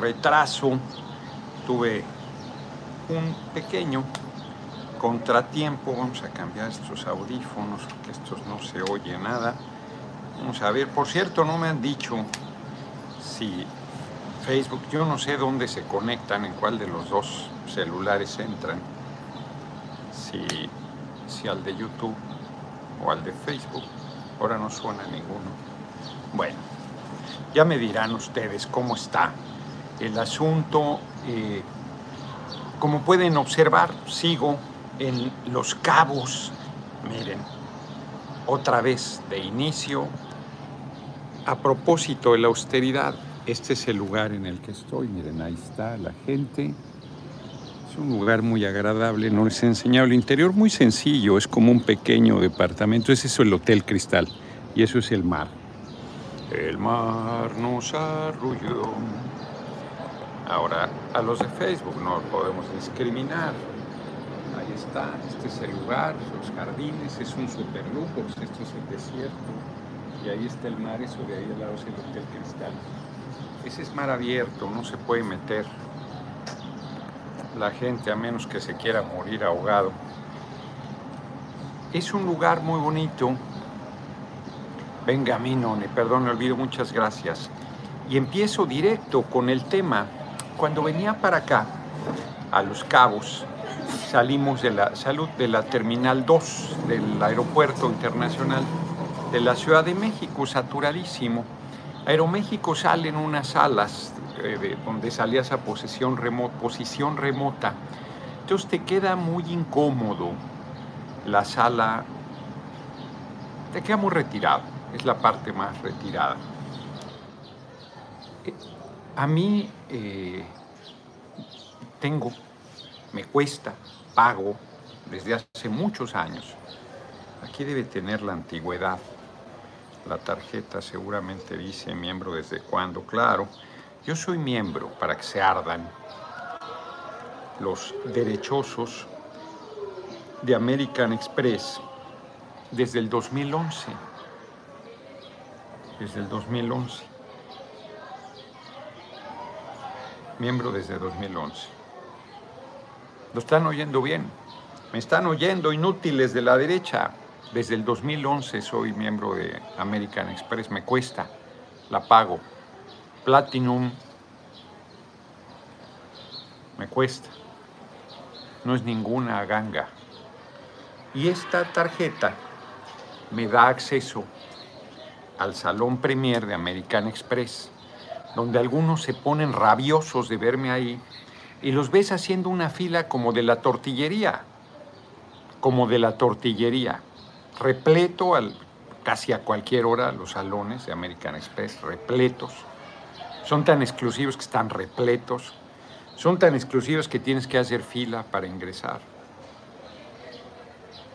retraso, tuve un pequeño contratiempo. Vamos a cambiar estos audífonos, que estos no se oye nada. Vamos a ver, por cierto, no me han dicho si Facebook, yo no sé dónde se conectan, en cuál de los dos celulares entran, si, si al de YouTube o al de Facebook. Ahora no suena ninguno. Bueno, ya me dirán ustedes cómo está el asunto. Eh, como pueden observar, sigo en Los Cabos. Miren, otra vez de inicio. A propósito de la austeridad, este es el lugar en el que estoy. Miren, ahí está la gente. Es un lugar muy agradable. No les he enseñado el interior, muy sencillo. Es como un pequeño departamento. Es el Hotel Cristal y eso es el mar. El mar nos arrulló. Ahora, a los de Facebook no podemos discriminar. Ahí está, este es el lugar, los jardines, es un super lujo, pues esto es el desierto. Y ahí está el mar, eso de ahí al lado es el Hotel Cristal. Ese es mar abierto, no se puede meter la gente a menos que se quiera morir ahogado. Es un lugar muy bonito. Venga, Minone, perdón, me olvido, muchas gracias. Y empiezo directo con el tema. Cuando venía para acá, a Los Cabos, salimos de la salud de la Terminal 2 del Aeropuerto Internacional de la Ciudad de México, saturadísimo. Aeroméxico sale en unas salas eh, donde salía esa posición, posición remota. Entonces te queda muy incómodo la sala, te queda muy retirado, es la parte más retirada. A mí eh, tengo, me cuesta, pago desde hace muchos años. Aquí debe tener la antigüedad. La tarjeta seguramente dice miembro desde cuándo. Claro, yo soy miembro para que se ardan los derechosos de American Express desde el 2011. Desde el 2011. Miembro desde 2011. Lo están oyendo bien. Me están oyendo inútiles de la derecha. Desde el 2011 soy miembro de American Express, me cuesta, la pago. Platinum, me cuesta. No es ninguna ganga. Y esta tarjeta me da acceso al Salón Premier de American Express, donde algunos se ponen rabiosos de verme ahí y los ves haciendo una fila como de la tortillería, como de la tortillería repleto al, casi a cualquier hora los salones de American Express, repletos. Son tan exclusivos que están repletos. Son tan exclusivos que tienes que hacer fila para ingresar.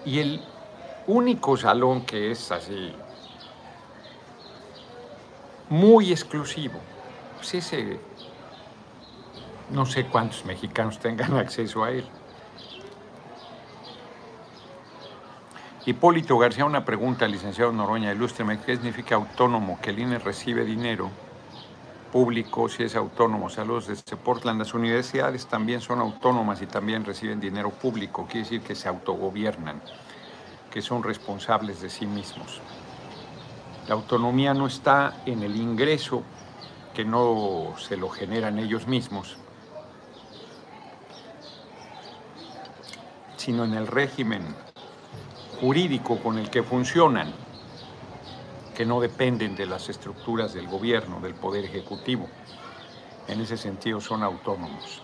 Y el único salón que es así, muy exclusivo, no sé cuántos mexicanos tengan acceso a él. Hipólito García, una pregunta, licenciado Noroña, ilústreme, ¿qué significa autónomo? Que el INE recibe dinero público si es autónomo. Saludos desde Portland. Las universidades también son autónomas y también reciben dinero público. Quiere decir que se autogobiernan, que son responsables de sí mismos. La autonomía no está en el ingreso, que no se lo generan ellos mismos, sino en el régimen jurídico con el que funcionan, que no dependen de las estructuras del gobierno, del poder ejecutivo. En ese sentido son autónomos,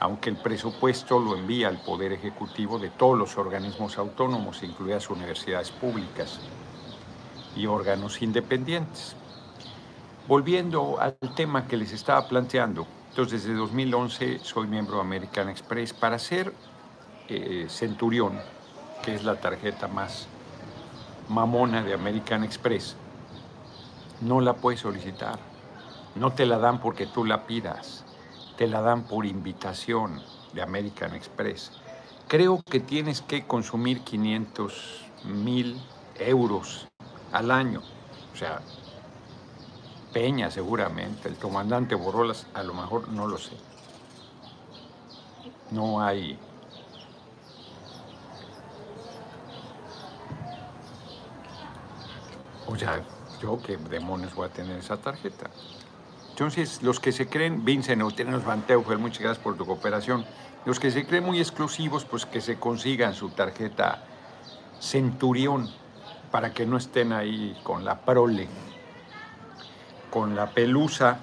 aunque el presupuesto lo envía al poder ejecutivo de todos los organismos autónomos, incluidas universidades públicas y órganos independientes. Volviendo al tema que les estaba planteando, entonces desde 2011 soy miembro de American Express para ser eh, centurión que es la tarjeta más mamona de American Express, no la puedes solicitar. No te la dan porque tú la pidas, te la dan por invitación de American Express. Creo que tienes que consumir 500 mil euros al año. O sea, Peña seguramente, el comandante Borolas, a lo mejor no lo sé. No hay... O sea, yo qué demonios voy a tener esa tarjeta. Entonces, los que se creen, Vincent Eutenos Van Teufel, muchas gracias por tu cooperación. Los que se creen muy exclusivos, pues que se consigan su tarjeta Centurión para que no estén ahí con la prole, con la pelusa,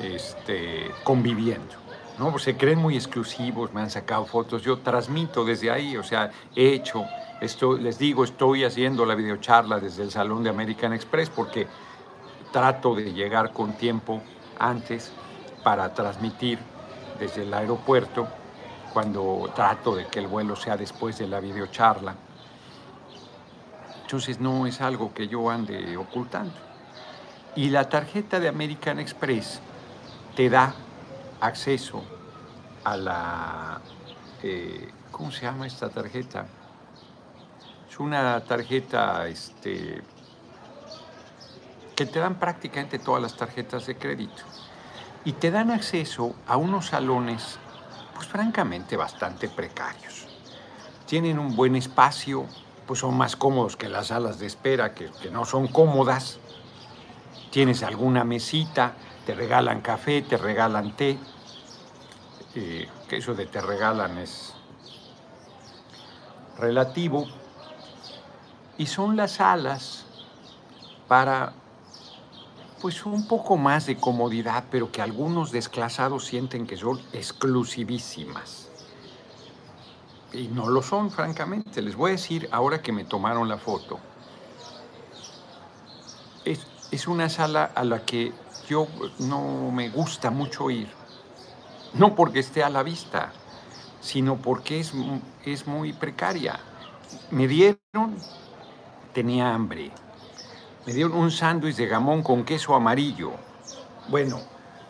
este, conviviendo. ¿no? Pues se creen muy exclusivos, me han sacado fotos, yo transmito desde ahí, o sea, he hecho, les digo, estoy haciendo la videocharla desde el Salón de American Express porque trato de llegar con tiempo antes para transmitir desde el aeropuerto cuando trato de que el vuelo sea después de la videocharla. Entonces no es algo que yo ande ocultando. Y la tarjeta de American Express te da acceso a la... Eh, ¿Cómo se llama esta tarjeta? Es una tarjeta este, que te dan prácticamente todas las tarjetas de crédito. Y te dan acceso a unos salones, pues francamente bastante precarios. Tienen un buen espacio, pues son más cómodos que las salas de espera, que, que no son cómodas. Tienes alguna mesita, te regalan café, te regalan té, que eso de te regalan es relativo, y son las salas para pues un poco más de comodidad, pero que algunos desclasados sienten que son exclusivísimas. Y no lo son, francamente. Les voy a decir, ahora que me tomaron la foto, es, una sala a la que yo no me gusta mucho ir no porque esté a la vista, sino porque es, es muy precaria. Me dieron, tenía hambre, me dieron un sándwich de gamón con queso amarillo. Bueno,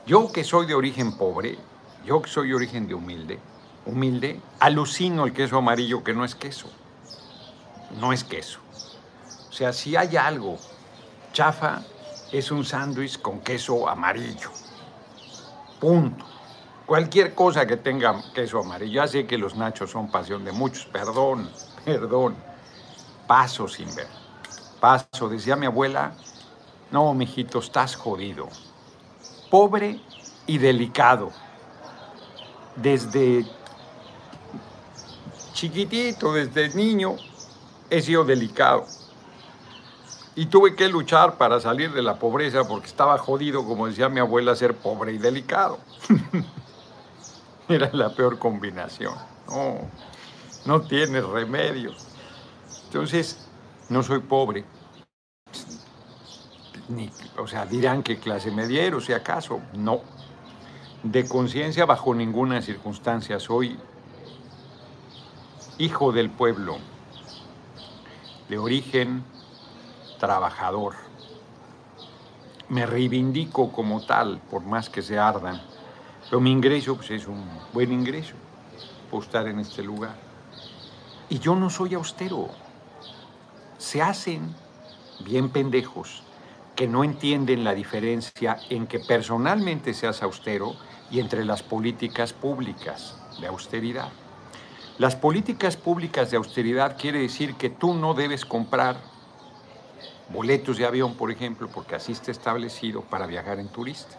yo que soy de origen pobre, yo que soy de origen de humilde, humilde, alucino el queso amarillo que no es queso. No es queso. O sea, si hay algo chafa, es un sándwich con queso amarillo. Punto. Cualquier cosa que tenga queso amarillo. Ya sé que los nachos son pasión de muchos. Perdón, perdón. Paso sin ver. Paso. Decía mi abuela, no, mijito, estás jodido. Pobre y delicado. Desde chiquitito, desde niño, he sido delicado. Y tuve que luchar para salir de la pobreza porque estaba jodido, como decía mi abuela, ser pobre y delicado. Era la peor combinación. No, no tiene remedio. Entonces, no soy pobre. Ni, o sea, dirán que clase mediero, si acaso. No. De conciencia, bajo ninguna circunstancia. Soy hijo del pueblo, de origen trabajador. Me reivindico como tal, por más que se ardan pero mi ingreso pues, es un buen ingreso por estar en este lugar. Y yo no soy austero. Se hacen bien pendejos que no entienden la diferencia en que personalmente seas austero y entre las políticas públicas de austeridad. Las políticas públicas de austeridad quiere decir que tú no debes comprar boletos de avión, por ejemplo, porque así está establecido para viajar en turista.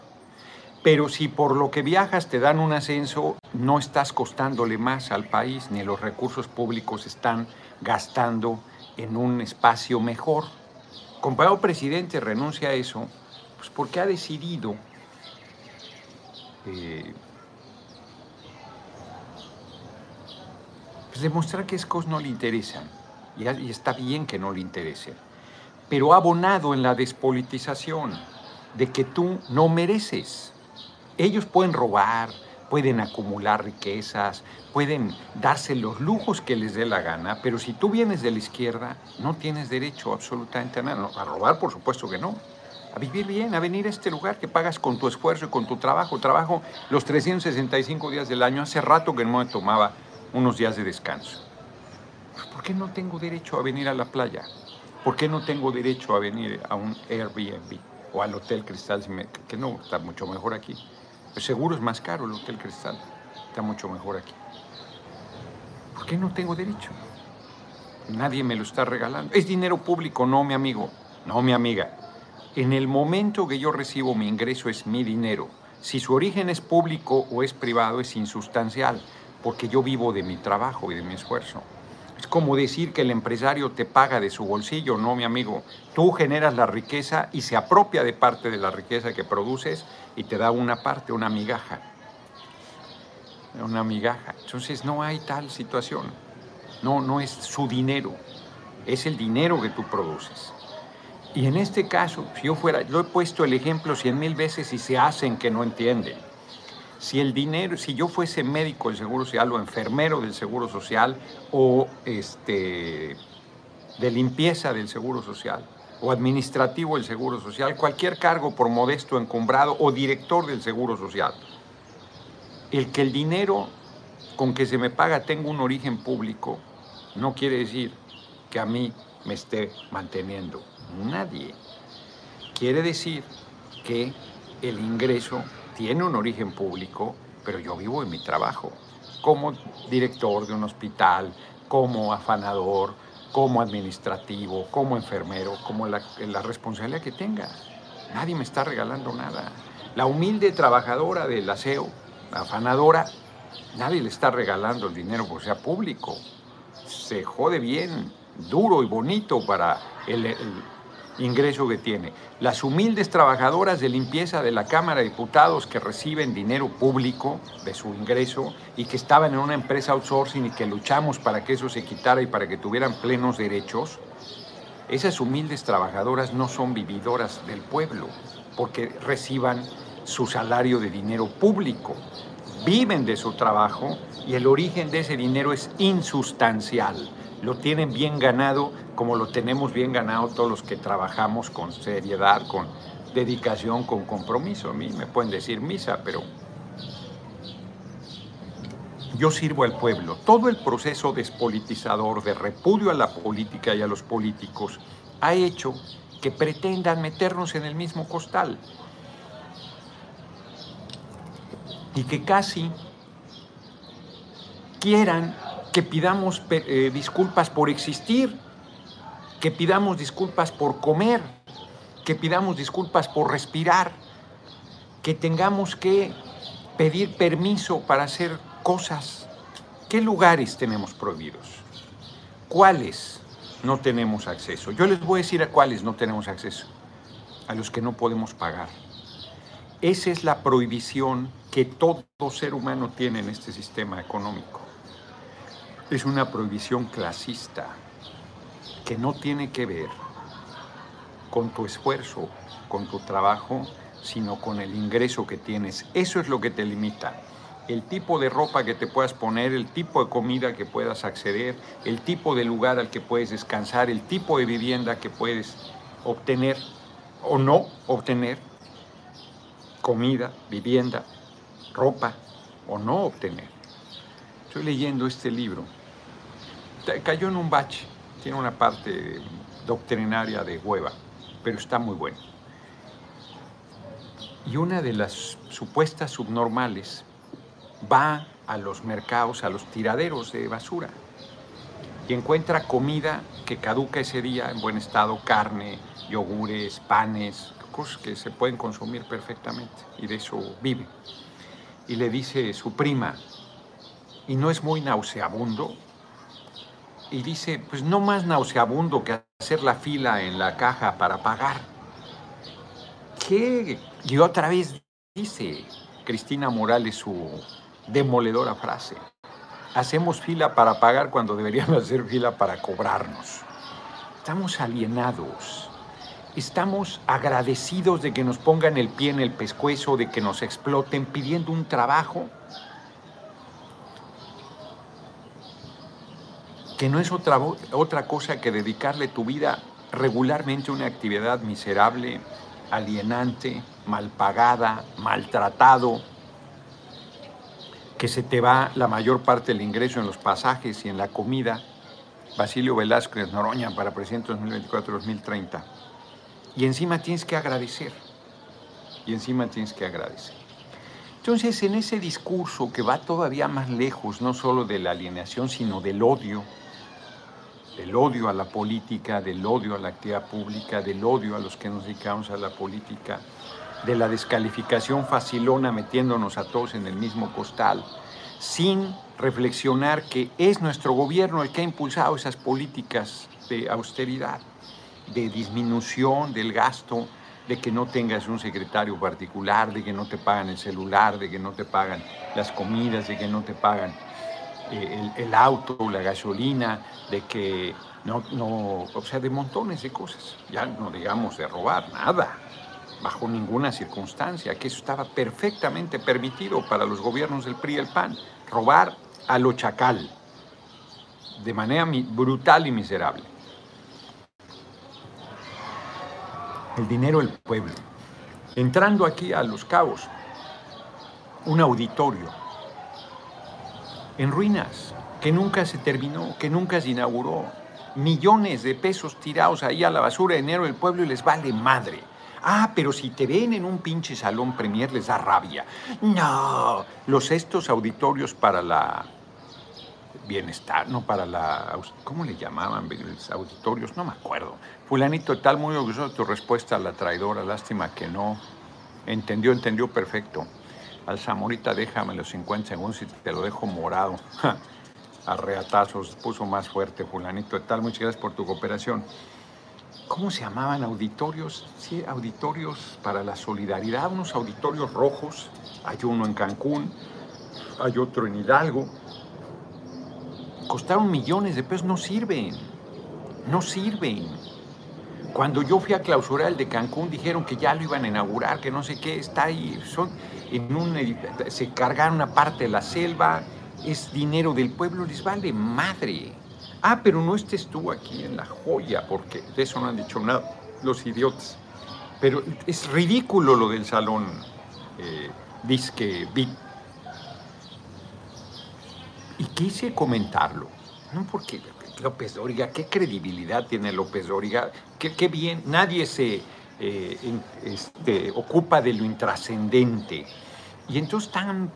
Pero si por lo que viajas te dan un ascenso, no estás costándole más al país, ni los recursos públicos están gastando en un espacio mejor. Comparado presidente renuncia a eso, pues porque ha decidido eh, pues demostrar que esas cosas no le interesan. Y está bien que no le interesen. Pero abonado en la despolitización de que tú no mereces ellos pueden robar, pueden acumular riquezas, pueden darse los lujos que les dé la gana, pero si tú vienes de la izquierda, no tienes derecho absolutamente a nada. a robar, por supuesto que no. A vivir bien, a venir a este lugar que pagas con tu esfuerzo y con tu trabajo. Trabajo los 365 días del año. Hace rato que no me tomaba unos días de descanso. ¿Por qué no tengo derecho a venir a la playa? ¿Por qué no tengo derecho a venir a un Airbnb? o al Hotel Cristal, que no, está mucho mejor aquí. Seguro es más caro el Hotel Cristal, está mucho mejor aquí. ¿Por qué no tengo derecho? Nadie me lo está regalando. Es dinero público, no mi amigo, no mi amiga. En el momento que yo recibo mi ingreso es mi dinero. Si su origen es público o es privado es insustancial, porque yo vivo de mi trabajo y de mi esfuerzo. Es como decir que el empresario te paga de su bolsillo, no, mi amigo. Tú generas la riqueza y se apropia de parte de la riqueza que produces y te da una parte, una migaja. Una migaja. Entonces no hay tal situación. No, no es su dinero. Es el dinero que tú produces. Y en este caso, si yo fuera, lo he puesto el ejemplo cien mil veces y se hacen que no entienden. Si el dinero, si yo fuese médico del Seguro Social o enfermero del Seguro Social o este, de limpieza del Seguro Social o administrativo del Seguro Social, cualquier cargo por modesto encumbrado o director del Seguro Social, el que el dinero con que se me paga tenga un origen público no quiere decir que a mí me esté manteniendo nadie. Quiere decir que el ingreso tiene un origen público, pero yo vivo en mi trabajo, como director de un hospital, como afanador, como administrativo, como enfermero, como la, responsabilidad que tenga. Nadie me está regalando nada. La humilde trabajadora del aseo, la afanadora, nadie le está regalando el dinero porque sea público. Se jode bien, duro y bonito para el ingreso que tiene. Las humildes trabajadoras de limpieza de la Cámara de Diputados que reciben dinero público de su ingreso y que estaban en una empresa outsourcing y que luchamos para que eso se quitara y para que tuvieran plenos derechos, esas humildes trabajadoras no son vividoras del pueblo porque reciban su salario de dinero público. Viven de su trabajo y el origen de ese dinero es insustancial lo tienen bien ganado como lo tenemos bien ganado todos los que trabajamos con seriedad, con dedicación, con compromiso. A mí me pueden decir misa, pero yo sirvo al pueblo. Todo el proceso despolitizador de repudio a la política y a los políticos ha hecho que pretendan meternos en el mismo costal y que casi quieran que pidamos eh, disculpas por existir, que pidamos disculpas por comer, que pidamos disculpas por respirar, que tengamos que pedir permiso para hacer cosas. ¿Qué lugares tenemos prohibidos? ¿Cuáles no tenemos acceso? Yo les voy a decir a cuáles no tenemos acceso. A los que no podemos pagar. Esa es la prohibición que todo ser humano tiene en este sistema económico es una prohibición clasista que no tiene que ver con tu esfuerzo, con tu trabajo, sino con el ingreso que tienes. Eso es lo que te limita. El tipo de ropa que te puedas poner, el tipo de comida que puedas acceder, el tipo de lugar al que puedes descansar, el tipo de vivienda que puedes obtener o no obtener, comida, vivienda, ropa o no obtener. Estoy leyendo este libro cayó en un bache. Tiene una parte doctrinaria de hueva, pero está muy bueno. Y una de las supuestas subnormales va a los mercados, a los tiraderos de basura, y encuentra comida que caduca ese día en buen estado, carne, yogures, panes, cosas que se pueden consumir perfectamente, y de eso vive. Y le dice su prima, ¿y no es muy nauseabundo? Y dice, pues no más nauseabundo que hacer la fila en la caja para pagar. ¿Qué? Y otra vez dice Cristina Morales su demoledora frase. Hacemos fila para pagar cuando deberíamos hacer fila para cobrarnos. Estamos alienados. Estamos agradecidos de que nos pongan el pie en el pescuezo, de que nos exploten pidiendo un trabajo que no es otra, otra cosa que dedicarle tu vida regularmente a una actividad miserable, alienante, mal pagada, maltratado, que se te va la mayor parte del ingreso en los pasajes y en la comida. Basilio Velázquez Noroña para presidente 2024-2030. y encima tienes que agradecer. Y encima tienes que agradecer. Entonces, en ese discurso que va todavía más lejos, no solo de la alienación, sino del odio, del odio a la política, del odio a la actividad pública, del odio a los que nos dedicamos a la política, de la descalificación facilona metiéndonos a todos en el mismo costal, sin reflexionar que es nuestro gobierno el que ha impulsado esas políticas de austeridad, de disminución del gasto, de que no tengas un secretario particular, de que no te pagan el celular, de que no te pagan las comidas, de que no te pagan el, auto, la gasolina, de que no, no, o sea, de montones de cosas. Ya no digamos de robar, nada, bajo ninguna circunstancia, que eso estaba perfectamente permitido para los gobiernos del PRI y el PAN, robar a lo chacal, de manera brutal y miserable. El dinero del pueblo. Entrando aquí a Los Cabos, un auditorio en ruinas, que nunca se terminó, que nunca se inauguró. Millones de pesos tirados ahí a la basura de enero del pueblo y les vale madre. Ah, pero si te ven en un pinche salón premier les da rabia. No, los estos auditorios para la bienestar, no para la... ¿Cómo le llamaban auditorios? No me acuerdo. Fulanito tal, muy orgulloso de tu respuesta a la traidora. Lástima que no. Entendió, entendió perfecto. Al Zamorita déjame los 50 segundos y te lo dejo morado. A reatazos, puso más fuerte fulanito de tal. Muchas gracias por tu cooperación. ¿Cómo se llamaban auditorios? Sí, auditorios para la solidaridad, unos auditorios rojos. Hay uno en Cancún, hay otro en Hidalgo. Costaron millones de pesos, no sirven, no sirven. Cuando yo fui a clausurar el de Cancún, dijeron que ya lo iban a inaugurar, que no sé qué, está ahí. Son en un, se cargaron una parte de la selva, es dinero del pueblo, les vale madre. Ah, pero no estés tú aquí en la joya, porque de eso no han dicho nada los idiotas. Pero es ridículo lo del salón eh, disque VIP. Y quise comentarlo, no porque López Dóriga, qué credibilidad tiene López Dóriga, qué, bien, nadie se eh, este, ocupa de lo intrascendente. Y entonces tan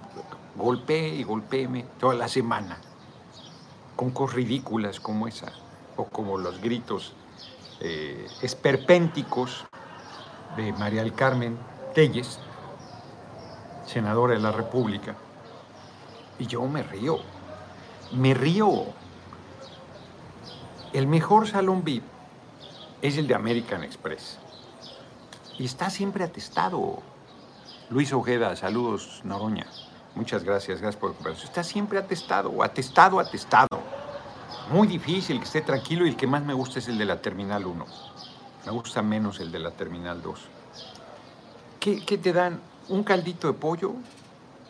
golpeé y golpeéme toda la semana con cosas ridículas como esa, o como los gritos eh, esperpénticos de María del Carmen Telles, senadora de la República. Y yo me río, me río. El mejor salón VIP es el de American Express. Y está siempre atestado. Luis Ojeda, saludos, Noroña. Muchas gracias, gracias por el Está siempre atestado, atestado, atestado. Muy difícil que esté tranquilo y el que más me gusta es el de la Terminal 1. Me gusta menos el de la Terminal 2. ¿Qué, te dan? Un caldito de pollo,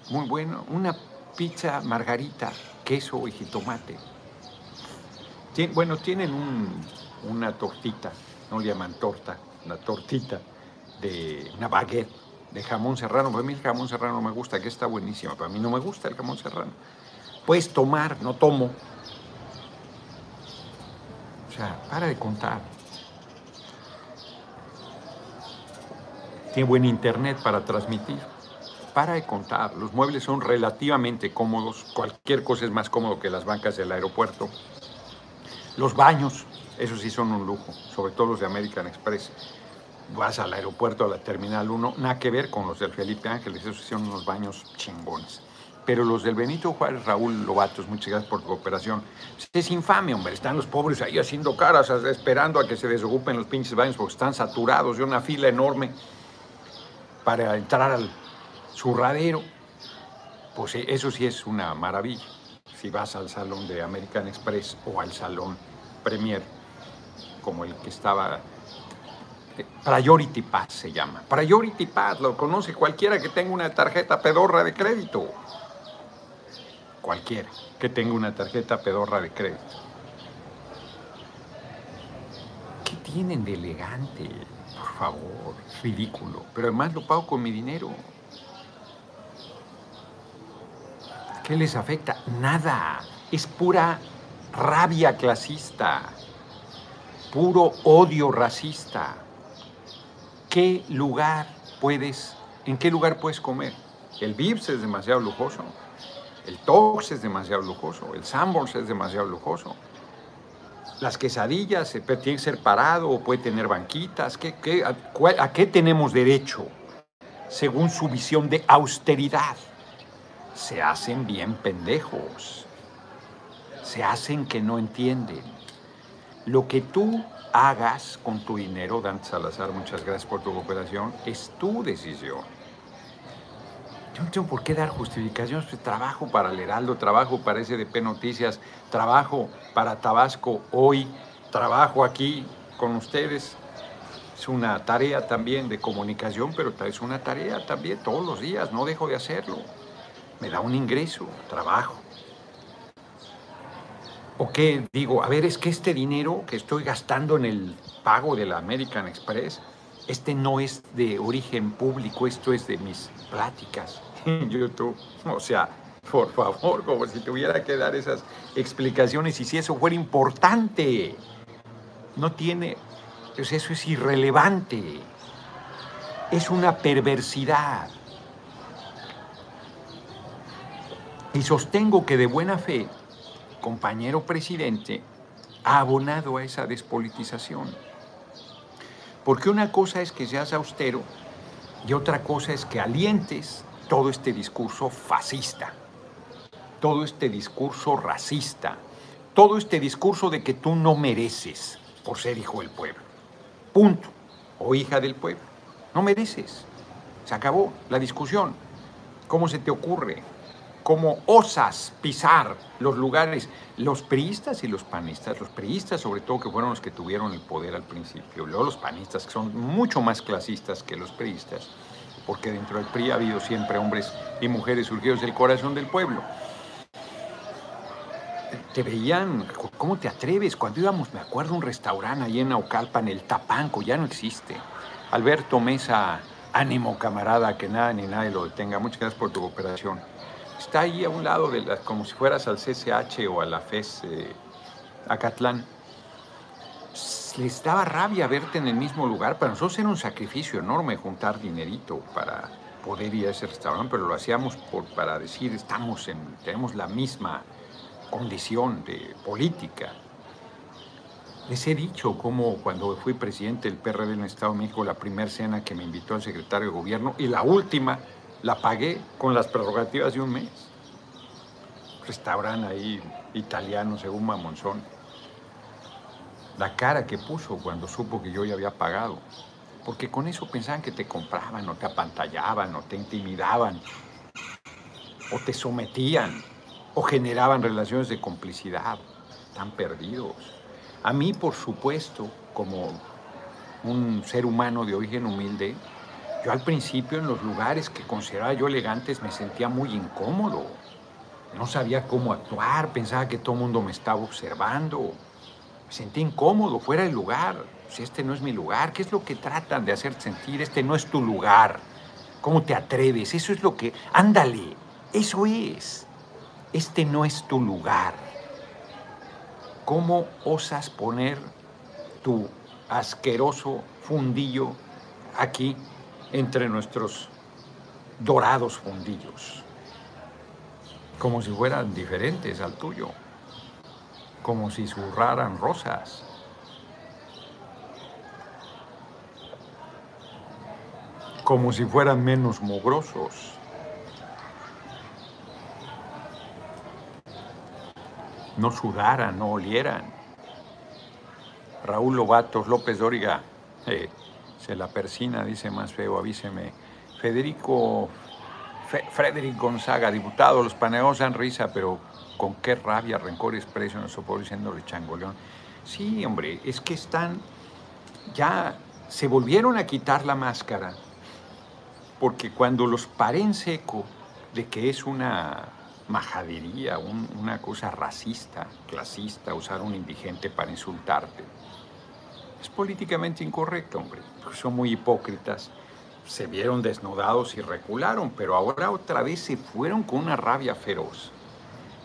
muy bueno. Una pizza margarita, queso y jitomate. Bueno, tienen una tortita, no le llaman torta, una tortita de una baguette de jamón serrano. Para mí el jamón serrano me gusta, que está buenísimo. Para mí no me gusta el jamón serrano. Puedes tomar, no tomo. O sea, para de contar. Tiene buen internet para transmitir. Para de contar. Los muebles son relativamente cómodos. Cualquier cosa es más cómodo que las bancas del aeropuerto. Los baños, esos sí son un lujo, sobre todo los de American Express vas al aeropuerto, a la Terminal 1, nada que ver con los del Felipe Ángeles, esos hicieron unos baños chingones. Pero los del Benito Juárez, Raúl Lobatos, muchas gracias por tu cooperación. Es infame, hombre. Están los pobres ahí haciendo caras, esperando a que se desocupen los pinches baños porque están saturados de una fila enorme para entrar al zurradero. Pues eh, eso sí es una maravilla. Si vas al salón de American Express o al salón Premier, como el que estaba Priority Pass se llama. Priority Pass lo conoce cualquiera que tenga una tarjeta pedorra de crédito. Cualquiera que tenga una tarjeta pedorra de crédito. ¿Qué tienen de elegante? Por favor, ridículo. Pero además lo pago con mi dinero. ¿Qué les afecta? Nada. Es pura rabia clasista. Puro odio racista qué lugar puedes, en qué lugar puedes comer. El Vips es demasiado lujoso, el Tox es demasiado lujoso, el Sanborns es demasiado lujoso. Las quesadillas tienen que ser parado o puede tener banquitas. a qué tenemos derecho? Según su visión de austeridad. Se hacen bien pendejos. Se hacen que no entienden. Lo que tú hagas con tu dinero, Dan Salazar, muchas gracias por tu cooperación, es tu decisión. Yo no tengo por qué dar justificaciones. Trabajo para el Heraldo, trabajo para SDP Noticias, trabajo para Tabasco hoy, trabajo aquí con ustedes. Es una tarea también de comunicación, pero es una tarea también todos los días, no dejo de hacerlo. Me da un ingreso, trabajo. ¿O qué digo? A ver, es que este dinero que estoy gastando en el pago de la American Express, este no es de origen público, esto es de mis pláticas en YouTube. O sea, por favor, como si tuviera que dar esas explicaciones y si eso fuera importante. No tiene, pues eso es irrelevante. Es una perversidad. Y sostengo que de buena fe compañero presidente ha abonado a esa despolitización. Porque una cosa es que seas austero y otra cosa es que alientes todo este discurso fascista, todo este discurso racista, todo este discurso de que tú no mereces por ser hijo del pueblo. Punto. O hija del pueblo. No mereces. Se acabó la discusión. ¿Cómo se te ocurre? Cómo osas pisar los lugares, los priistas y los panistas, los priistas sobre todo que fueron los que tuvieron el poder al principio, luego los panistas que son mucho más clasistas que los priistas, porque dentro del PRI ha habido siempre hombres y mujeres surgidos del corazón del pueblo. Te veían, ¿cómo te atreves? Cuando íbamos, me acuerdo, un restaurante ahí en Naucalpan, el Tapanco, ya no existe. Alberto Mesa, ánimo camarada, que nada ni nadie lo detenga. Muchas gracias por tu cooperación está ahí a un lado, de la, como si fueras al CCH o a la FES eh, Acatlán. Les daba rabia verte en el mismo lugar. Para nosotros era un sacrificio enorme juntar dinerito para poder ir a ese restaurante, pero lo hacíamos por, para decir, estamos en, tenemos la misma condición de política. Les he dicho cómo cuando fui presidente del PRD en el Estado de México, la primera cena que me invitó el secretario de gobierno y la última la pagué con las prerrogativas de un mes. Restaurante ahí italiano, según Mamonzón. La cara que puso cuando supo que yo ya había pagado. Porque con eso pensaban que te compraban, o te apantallaban, o te intimidaban, o te sometían, o generaban relaciones de complicidad. Están perdidos. A mí, por supuesto, como un ser humano de origen humilde, yo al principio en los lugares que consideraba yo elegantes me sentía muy incómodo. No sabía cómo actuar, pensaba que todo el mundo me estaba observando. Me sentía incómodo, fuera del lugar. Si este no es mi lugar, ¿qué es lo que tratan de hacer sentir? Este no es tu lugar. ¿Cómo te atreves? Eso es lo que... Ándale, eso es. Este no es tu lugar. ¿Cómo osas poner tu asqueroso fundillo aquí entre nuestros dorados fundillos, como si fueran diferentes al tuyo, como si zurraran rosas. como si fueran menos mugrosos. No sudaran, no olieran. Raúl Lobatos López Dóriga, eh, se la persina, dice más feo, avíseme. Federico, Frederick Gonzaga, diputado, los paneos dan risa, pero con qué rabia, rencor y desprecio nos soporto diciendo changoleón. Sí, hombre, es que están, ya se volvieron a quitar la máscara, porque cuando los paren seco de que es una majadería, una cosa racista, clasista, usar un indigente para insultarte, es políticamente incorrecto, hombre, son muy hipócritas. Se vieron desnudados y recularon, pero ahora otra vez se fueron con una rabia feroz.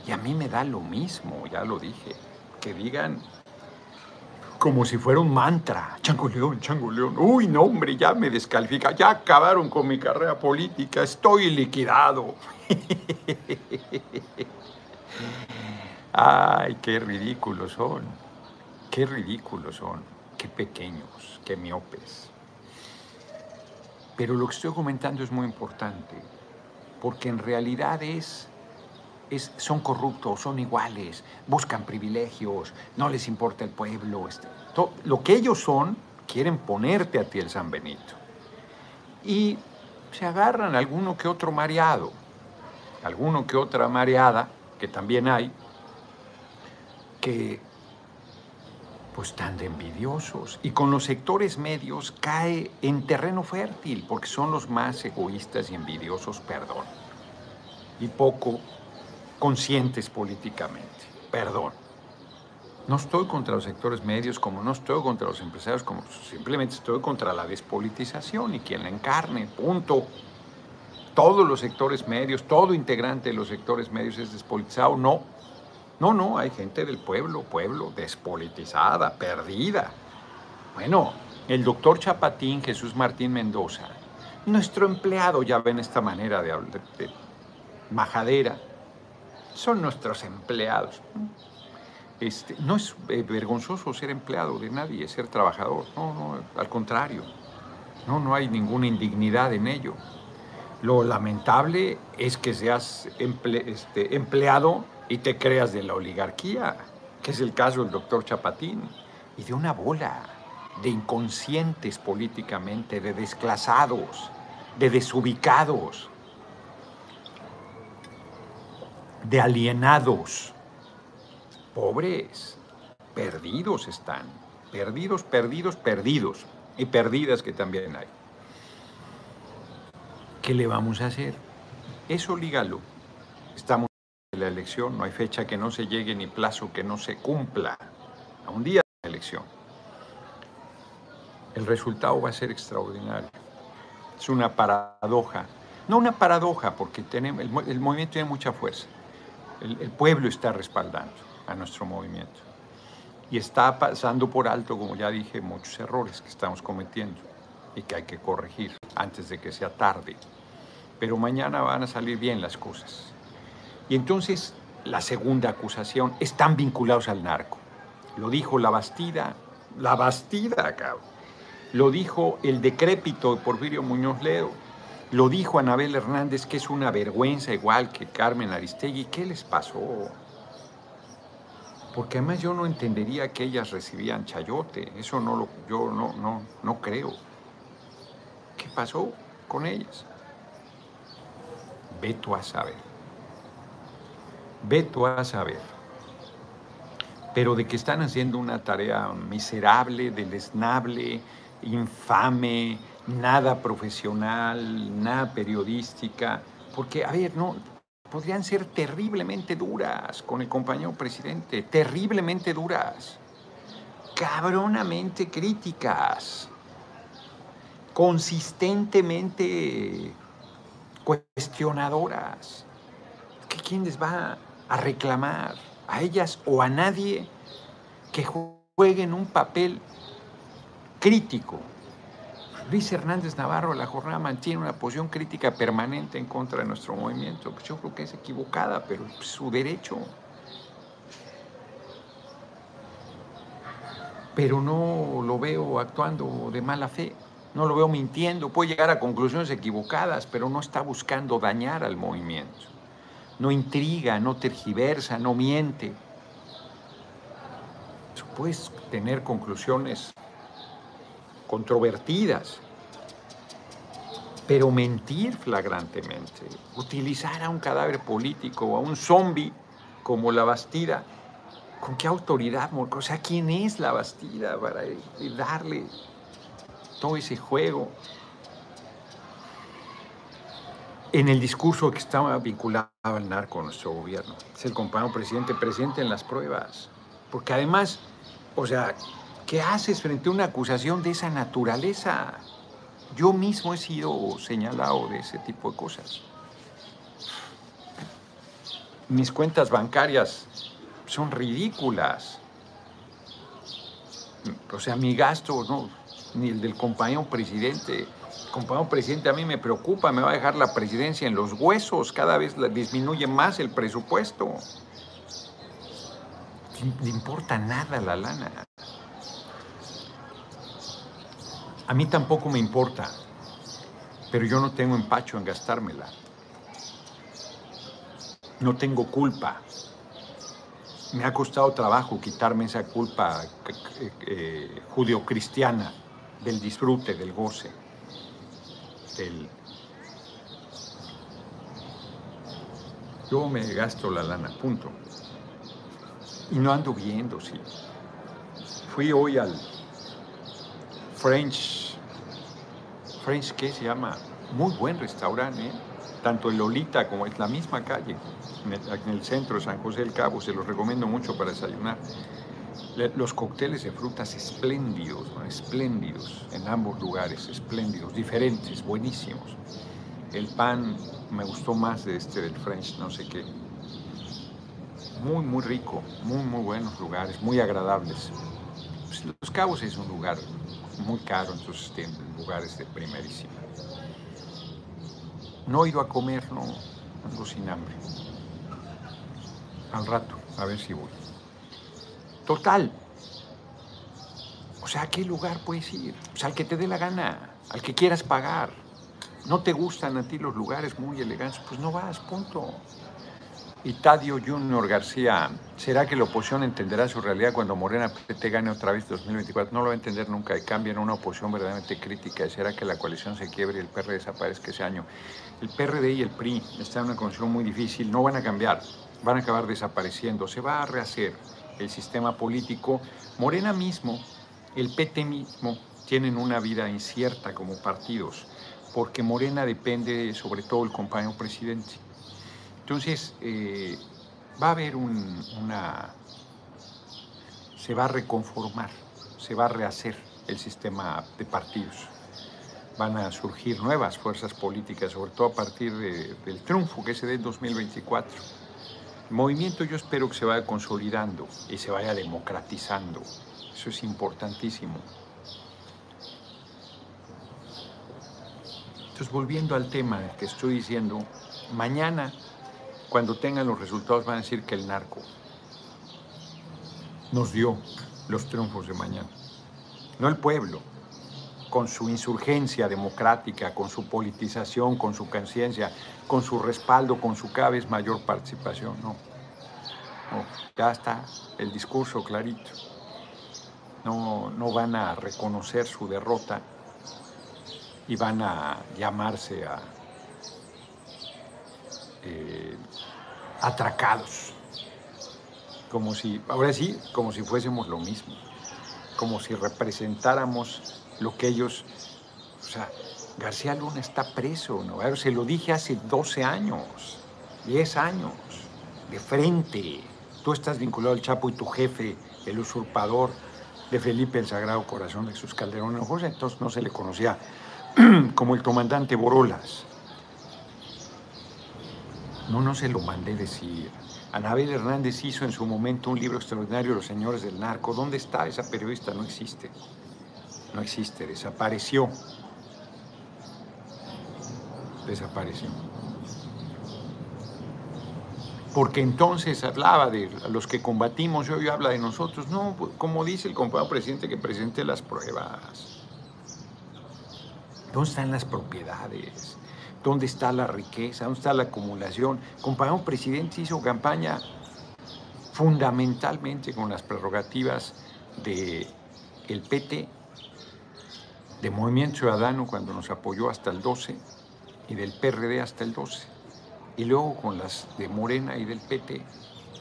Y a mí me da lo mismo, ya lo dije, que digan, como si fuera un mantra. Chango León, Chango León. Uy, no, hombre, ya me descalifica. Ya acabaron con mi carrera política. Estoy liquidado. Ay, qué ridículos son. Qué ridículos son. Qué pequeños, qué miopes. Pero lo que estoy comentando es muy importante, porque en realidad es son corruptos, son iguales, buscan privilegios, no les importa el pueblo. Este, lo que ellos son, quieren ponerte a ti el San Benito. Y se agarran alguno que otro mareado, alguno que otra mareada, que también hay, que están de envidiosos. Y con los sectores medios cae en terreno fértil, porque son los más egoístas y envidiosos, perdón. Y poco conscientes políticamente. Perdón. No estoy contra los sectores medios, como no estoy contra los empresarios, como simplemente estoy contra la despolitización y quien la encarne, punto. Todos los sectores medios, todo integrante de los sectores medios es despolitizado. No, no, no, hay gente del pueblo, pueblo, despolitizada, perdida. Bueno, el doctor Chapatín, Jesús Martín Mendoza, nuestro empleado, ya ven esta manera de, hablar de majadera, son nuestros empleados. Este, no es eh, vergonzoso ser empleado de nadie, ser trabajador. No, no, al contrario. No, no hay ninguna indignidad en ello. Lo lamentable es que seas este, empleado y te creas de la oligarquía, que es el caso del doctor Chapatín, y de una bola de inconscientes políticamente, de desclasados, de desubicados, de alienados, pobres, perdidos están, perdidos, perdidos, perdidos, y perdidas que también hay. ¿Qué le vamos a hacer? Eso lígalo. Estamos elección, no hay fecha que no se llegue ni plazo que no se cumpla. A un día de la elección. El resultado va a ser extraordinario. Es una paradoja. No una paradoja, porque tenemos, el movimiento tiene mucha fuerza el, pueblo está respaldando a nuestro movimiento. Y está pasando por alto, como ya dije, muchos errores que estamos cometiendo y que hay que corregir antes de que sea tarde. Pero mañana van a salir bien las cosas. Y entonces la segunda acusación, están vinculados al narco. Lo dijo la Bastida, la Bastida, cabrón. Lo dijo el decrépito Porfirio Muñoz Ledo lo dijo Anabel Hernández que es una vergüenza igual que Carmen Aristegui. ¿Qué les pasó? Porque además yo no entendería que ellas recibían chayote. Eso no lo, yo no, no, no creo. ¿Qué pasó con ellas? Ve a saber. Ve tú a saber. Pero de que están haciendo una tarea miserable, deleznable, infame, nada profesional, nada periodística, porque, a ver, no, podrían ser terriblemente duras con el compañero presidente, terriblemente duras, cabronamente críticas, consistentemente cuestionadoras. ¿Quién les va a reclamar? ¿A ellas o a nadie que jueguen un papel crítico Luis Hernández Navarro, la jornada mantiene una posición crítica permanente en contra de nuestro movimiento. Pues yo creo que es equivocada, pero su derecho. Pero no lo veo actuando de mala fe, no lo veo mintiendo, puede llegar a conclusiones equivocadas, pero no está buscando dañar al movimiento. No intriga, no tergiversa, no miente. Puedes tener conclusiones controvertidas, pero mentir flagrantemente, utilizar a un cadáver político o a un zombi como la Bastida, ¿con qué autoridad? O sea, ¿quién es la Bastida para darle todo ese juego? En el discurso que estaba vinculado al narco nuestro gobierno, es el compañero presidente, presente en las pruebas, porque además, o sea, ¿Qué haces frente a una acusación de esa naturaleza? Yo mismo he sido señalado de ese tipo de cosas. Mis cuentas bancarias son ridículas. O sea, mi gasto, no, ni el del compañero presidente. Compañero presidente a mí me preocupa, me va a dejar la presidencia en los huesos, cada vez disminuye más el presupuesto. Le importa nada la lana. A mí tampoco me importa, pero yo no tengo empacho en gastármela. No tengo culpa. Me ha costado trabajo quitarme esa culpa eh, eh, judio-cristiana del disfrute, del goce, Yo me gasto la lana, punto. Y no ando viendo, sí. Fui hoy al French, French, ¿qué se llama? Muy buen restaurante, ¿eh? tanto el Lolita como es la misma calle, en el, centro de San José del Cabo, se los recomiendo mucho para desayunar. Los cócteles de frutas espléndidos, espléndidos en ambos lugares, espléndidos, diferentes, buenísimos. El pan me gustó más de este del French, no sé qué. Muy, muy rico, muy, muy buenos lugares, muy agradables. Pues, los Cabos es un lugar muy caro, entonces tienen lugares de primerísima. No he ido a comer, no, sin hambre. Al rato, a ver si voy. Total. O sea, ¿a qué lugar puedes ir? Pues al que te dé la gana, al que quieras pagar. No te gustan a ti los lugares muy elegantes, pues no vas, punto. Y Tadio Junior García, ¿será que la oposición entenderá su realidad cuando Morena te gane otra vez 2024? No lo va a entender nunca y cambien una oposición verdaderamente crítica. ¿Será que la coalición se quiebre y el PRD desaparezca ese año? El PRD y el PRI están en una condición muy difícil, no van a cambiar, van a acabar desapareciendo, se va a rehacer el sistema político, Morena mismo, el PT mismo, tienen una vida incierta como partidos, porque Morena depende sobre todo del compañero presidente. Entonces, eh, va a haber una... se va a reconformar, se va a rehacer el sistema de partidos. Van a surgir nuevas fuerzas políticas, sobre todo a partir del triunfo que se dé en 2024 movimiento yo espero que se vaya consolidando y se vaya democratizando. Eso es importantísimo. Entonces, volviendo al tema que estoy diciendo, mañana, cuando tengan los resultados, van a decir que el narco nos dio los triunfos de mañana. No el pueblo, con su insurgencia democrática, con su politización, con su conciencia, con su respaldo, con su cada vez mayor participación. No. ya está el discurso clarito. No, no van a reconocer su derrota y van a llamarse a eh, atracados. Como si, ahora sí, como si fuésemos lo mismo, como si representáramos lo que ellos, o sea, García Luna está preso, ¿no? Se lo dije hace 12 años, 10 años, de frente. Tú estás vinculado al Chapo y tu jefe, el usurpador de Felipe el Sagrado Corazón de Jesús Calderón entonces no se le conocía como el comandante Borolas. No, no se lo mandé decir. Anabel Hernández hizo en su momento un libro extraordinario, Los Señores del Narco. ¿Dónde está esa periodista? No existe no existe, desapareció. Desapareció. Porque entonces hablaba de los que combatimos hoy habla de nosotros. No, como dice el compañero presidente, que presente las pruebas. ¿Dónde están las propiedades? ¿Dónde está la riqueza? ¿Dónde está la acumulación? El compañero presidente hizo campaña fundamentalmente con las prerrogativas del el PT de Movimiento Ciudadano cuando nos apoyó hasta el 12 y del PRD hasta el 12 y luego con las de Morena y del PT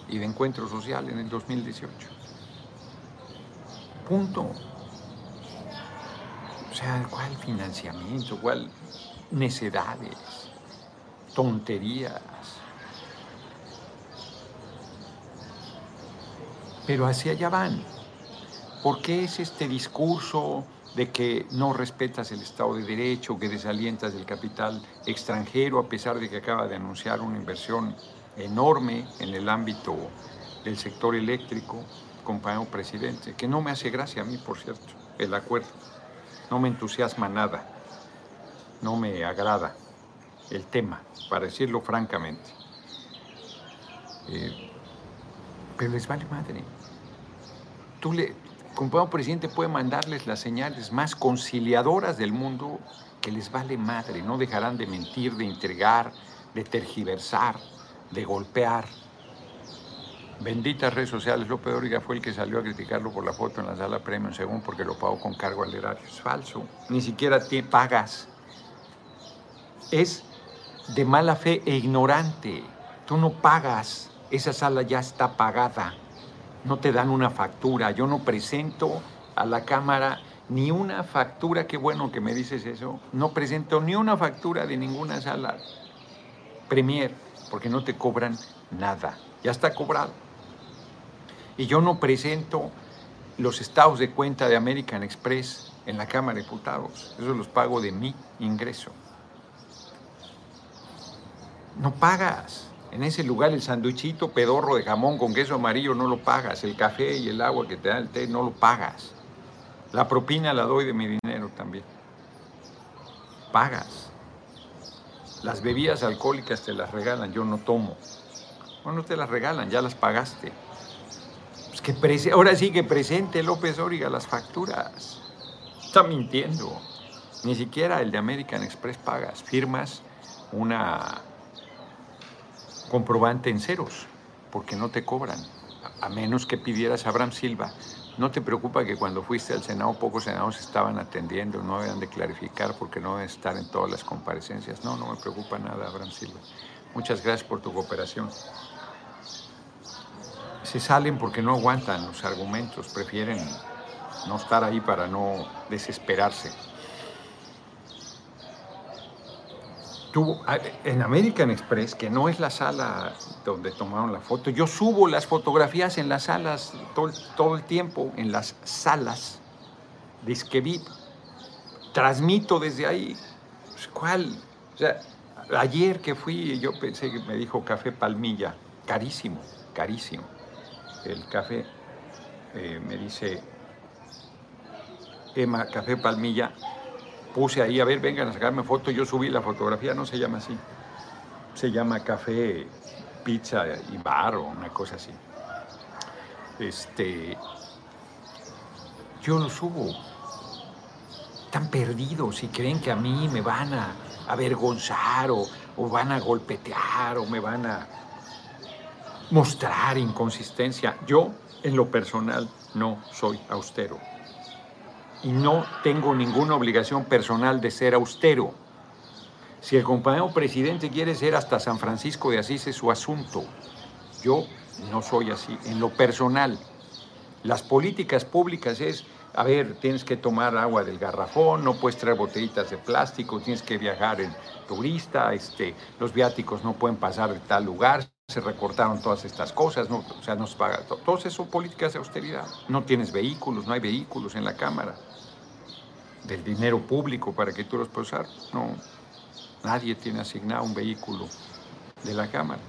y de Encuentro Social en el 2018. Punto. O sea, ¿cuál financiamiento? ¿Cuál necedades? Tonterías. Pero hacia allá van. ¿Por qué es este discurso de que no respetas el Estado de Derecho, que desalientas el capital extranjero, a pesar de que acaba de anunciar una inversión enorme en el ámbito del sector eléctrico, compañero presidente, que no me hace gracia a mí, por cierto, el acuerdo. No me entusiasma nada, no me agrada el tema, para decirlo francamente. Eh, pero les vale madre. Tú le, compañero presidente puede mandarles las señales más conciliadoras del mundo que les vale madre, no dejarán de mentir, de intrigar, de tergiversar, de golpear. Benditas redes sociales, López Dóriga fue el que salió a criticarlo por la foto en la sala premium, según porque lo pagó con cargo al erario. Es falso, ni siquiera te pagas. Es de mala fe e ignorante. Tú no pagas, esa sala ya está pagada. No te dan una factura. Yo no presento a la Cámara ni una factura, qué bueno que me dices eso, no presento ni una factura de ninguna sala Premier, porque no te cobran nada, ya está cobrado. Y yo no presento los estados de cuenta de American Express en la Cámara de Diputados, eso los pago de mi ingreso. No pagas. En ese lugar el sanduichito pedorro de jamón con queso amarillo no lo pagas. El café y el agua que te da el té no lo pagas. La propina la doy de mi dinero también. Pagas. Las bebidas alcohólicas te las regalan, yo no tomo. Bueno, no te las regalan, ya las pagaste. Pues que ahora sí que presente López Óriga las facturas. Está mintiendo. Ni siquiera el de American Express pagas. Firmas una comprobante en ceros, porque no te cobran. A menos que pidieras a Abraham Silva ¿No te preocupa que cuando fuiste al Senado pocos senados estaban atendiendo, no habían de clarificar porque no deben estar en todas las comparecencias? No, no me preocupa nada, Abraham Silva. Muchas gracias por tu cooperación. Se salen porque no aguantan los argumentos, prefieren no estar ahí para no desesperarse. En American Express, que no es la sala donde tomaron la foto, yo subo las fotografías en las salas todo, el tiempo, en las salas, disque VIP, transmito desde ahí. Pues, ¿Cuál? O sea, ayer que fui, yo pensé que me dijo café palmilla, carísimo, carísimo. El café, eh, me dice, Emma, café palmilla, puse ahí, a ver, vengan a sacarme foto, yo subí la fotografía, no se llama así, se llama café, pizza y bar o una cosa así. Este, yo lo subo. Están perdidos y creen que a mí me van a avergonzar o, o van a golpetear o me van a mostrar inconsistencia. Yo, en lo personal, no soy austero y no tengo ninguna obligación personal de ser austero. Si el compañero presidente quiere ser hasta San Francisco de Asís es su asunto. Yo no soy así. En lo personal, las políticas públicas es, a ver, tienes que tomar agua del garrafón, no puedes traer botellitas de plástico, tienes que viajar en turista, este, los viáticos no pueden pasar de tal lugar, se recortaron todas estas cosas, no, o sea, no se paga. Todas esas son políticas de austeridad. No tienes vehículos, no hay vehículos en la Cámara del dinero público para que tú los puedas usar. No, nadie tiene asignado un vehículo de la Cámara.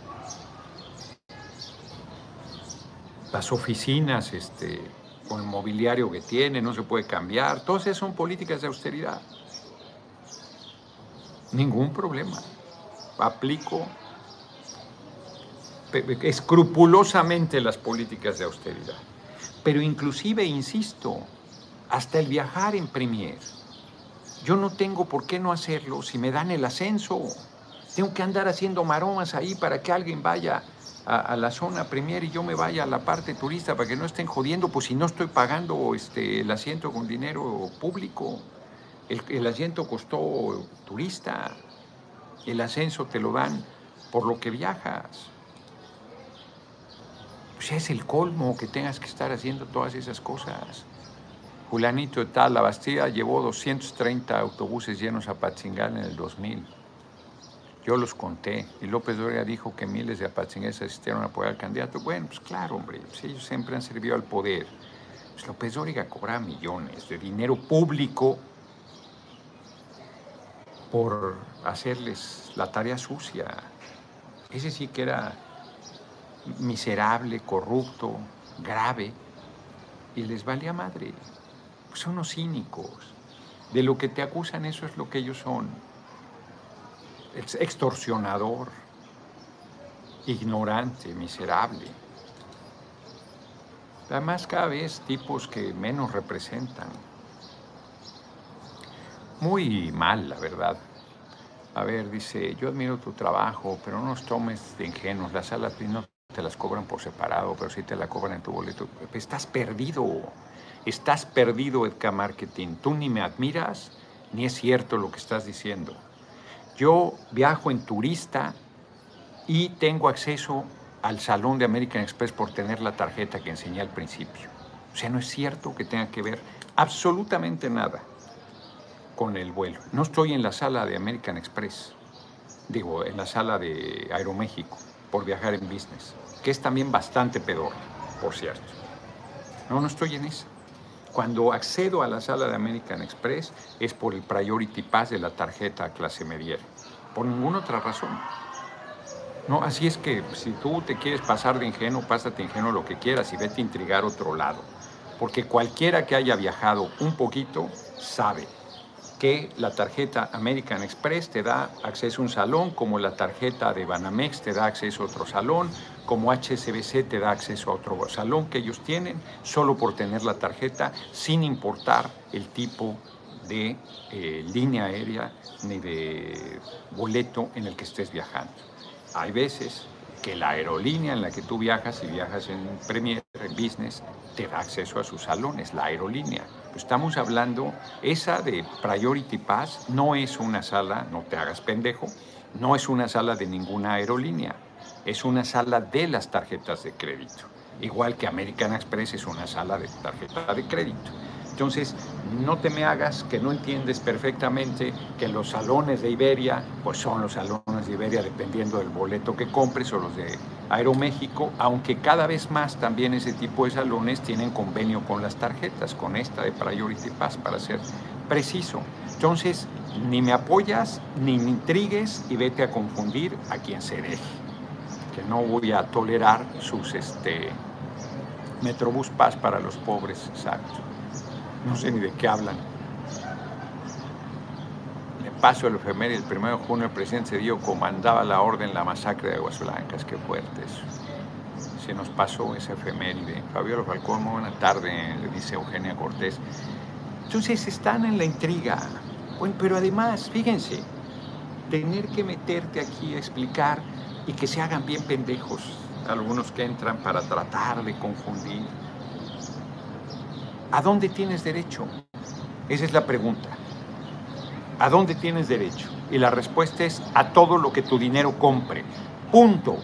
Las oficinas, este, con el mobiliario que tiene, no se puede cambiar. Todas esas son políticas de austeridad. Ningún problema. Aplico escrupulosamente las políticas de austeridad. Pero inclusive, insisto, hasta el viajar en Premier. Yo no tengo por qué no hacerlo si me dan el ascenso. Tengo que andar haciendo maromas ahí para que alguien vaya a, la zona Premier y yo me vaya a la parte turista para que no estén jodiendo, pues si no estoy pagando este, el asiento con dinero público. El, el asiento costó turista, el ascenso te lo dan por lo que viajas. Sea, es el colmo que tengas que estar haciendo todas esas cosas. Julianito de tal, llevó 230 autobuses llenos a Patzingal en el 2000. Yo los conté y López Dóriga dijo que miles de apatzingueses asistieron a apoyar al candidato. Bueno, pues claro, hombre, pues ellos siempre han servido al poder. Pues López Dóriga cobraba millones de dinero público por hacerles la tarea sucia. Ese sí que era miserable, corrupto, grave y les valía madre. Son unos cínicos. De lo que te acusan, eso es lo que ellos son. Extorsionador, ignorante, miserable. Además, cada vez tipos que menos representan. Muy mal, la verdad. A ver, dice, yo admiro tu trabajo, pero no nos tomes de ingenuos. Las salas no te las cobran por separado, pero sí te la cobran en tu boleto. Estás perdido. Estás perdido, Edka Marketing. Tú ni me admiras, ni es cierto lo que estás diciendo. Yo viajo en turista y tengo acceso al salón de American Express por tener la tarjeta que enseñé al principio. O sea, no es cierto que tenga que ver absolutamente nada con el vuelo. No estoy en la sala de American Express, digo, en la sala de Aeroméxico por viajar en business, que es también bastante peor, por cierto. No, no estoy en esa. Cuando accedo a la sala de American Express es por el Priority Pass de la tarjeta clase mediera, por ninguna otra razón. No, así es que si tú te quieres pasar de ingenuo, pásate ingenuo lo que quieras y vete a intrigar otro lado. Porque cualquiera que haya viajado un poquito sabe que la tarjeta American Express te da acceso a un salón, como la tarjeta de Banamex te da acceso a otro salón, como HSBC te da acceso a otro salón que ellos tienen, solo por tener la tarjeta, sin importar el tipo de eh, línea aérea ni de boleto en el que estés viajando. Hay veces que la aerolínea en la que tú viajas, y viajas en Premier, en Business, te da acceso a sus salones, la aerolínea. Estamos hablando, esa de Priority Pass no es una sala, no te hagas pendejo, no es una sala de ninguna aerolínea, es una sala de las tarjetas de crédito. Igual que American Express es una sala de tarjeta de crédito. Entonces, no te me hagas que no entiendes perfectamente que los salones de Iberia, pues son los salones de Iberia dependiendo del boleto que compres o los de Aeroméxico, aunque cada vez más también ese tipo de salones tienen convenio con las tarjetas, con esta de Priority Pass para ser preciso. Entonces, ni me apoyas, ni me intrigues y vete a confundir a quien se deje. Que no voy a tolerar sus este, Metrobús Pass para los pobres, exacto. No sé ni de qué hablan. Paso el efeméride, el 1 de junio el presidente Cedillo comandaba la orden, la masacre de Aguas Blancas. Qué fuerte eso. Se nos pasó ese efeméride. Fabiola Falcón, muy buena tarde, le dice Eugenia Cortés. Entonces están en la intriga. Bueno, pero además, fíjense, tener que meterte aquí a explicar y que se hagan bien pendejos algunos que entran para tratar de confundir ¿A dónde tienes derecho? Esa es la pregunta. ¿A dónde tienes derecho? Y la respuesta es a todo lo que tu dinero compre. Punto.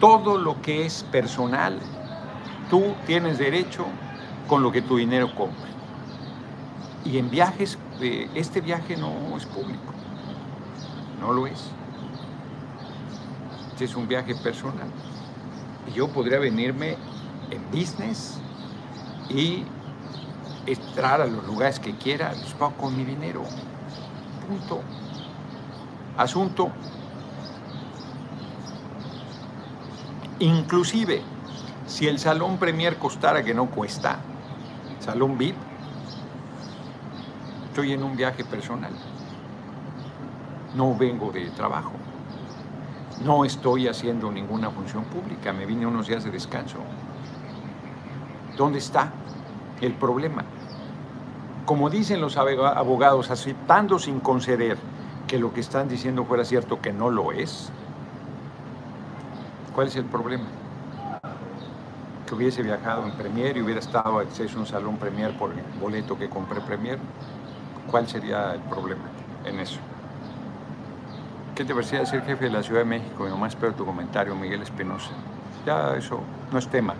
Todo lo que es personal, tú tienes derecho con lo que tu dinero compre. Y en viajes, eh, este viaje no es público. No lo es. Este es un viaje personal. Y yo podría venirme en business y entrar a los lugares que quiera, los pago con mi dinero. Punto. Asunto. Inclusive, si el salón Premier costara que no cuesta, salón VIP, estoy en un viaje personal. No vengo de trabajo. No estoy haciendo ninguna función pública. Me vine unos días de descanso. ¿Dónde está el problema? Como dicen los abogados, aceptando sin conceder que lo que están diciendo fuera cierto, que no lo es, ¿cuál es el problema? Que hubiese viajado en Premier y hubiera estado a acceso a un salón Premier por el boleto que compré Premier, ¿cuál sería el problema en eso? ¿Qué te parecía ser jefe de la Ciudad de México? Y nomás espero tu comentario, Miguel Espinosa. Ya eso no es tema.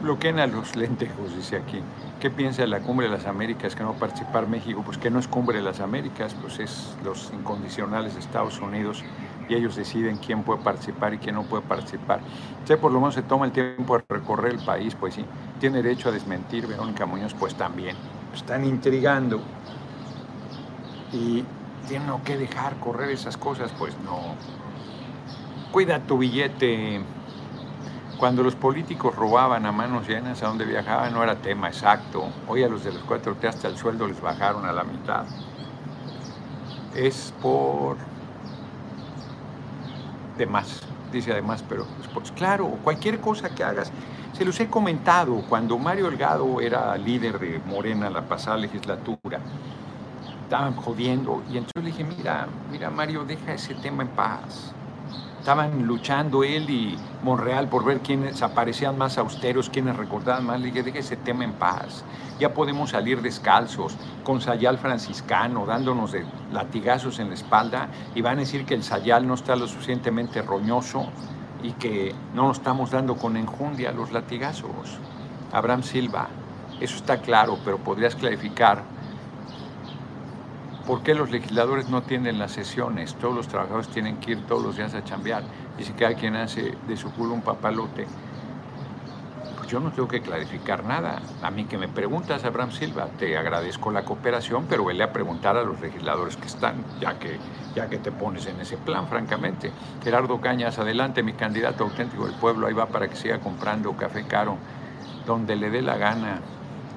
Bloqueen a los lentejos, dice aquí. ¿Qué piensa de la Cumbre de las Américas que no va a participar México? Pues que no es Cumbre de las Américas, pues es los incondicionales de Estados Unidos y ellos deciden quién puede participar y quién no puede participar. Si por lo menos se toma el tiempo de recorrer el país, pues sí. Tiene derecho a desmentir Verónica Muñoz, pues también. Están intrigando y tienen que dejar correr esas cosas, pues no. Cuida tu billete Cuando los políticos robaban a manos llenas a donde viajaban no era tema exacto. Hoy a los de los cuatro t hasta el sueldo les bajaron a la mitad. Es por demás, dice además, pero pues, claro, cualquier cosa que hagas. Se los he comentado, cuando Mario Delgado era líder de Morena la pasada legislatura, estaban jodiendo y entonces le dije, mira, mira Mario, deja ese tema en paz estaban luchando él y Monreal por ver quiénes aparecían más austeros, quiénes recordaban más. Le dije, deje ese tema en paz. Ya podemos salir descalzos, con sayal franciscano, dándonos de latigazos en la espalda y van a decir que el sayal no está lo suficientemente roñoso y que no nos estamos dando con enjundia los latigazos. Abraham Silva, eso está claro, pero podrías clarificar ¿Por qué los legisladores no tienen las sesiones? Todos los trabajadores tienen que ir todos los días a chambear. Y si cada quien hace de su culo un papalote, pues yo no tengo que clarificar nada. A mí que me preguntas, Abraham Silva, te agradezco la cooperación, pero vele a preguntar a los legisladores que están, ya que, ya que te pones en ese plan, francamente. Gerardo Cañas, adelante, mi candidato auténtico del pueblo, ahí va para que siga comprando café caro, donde le dé la gana,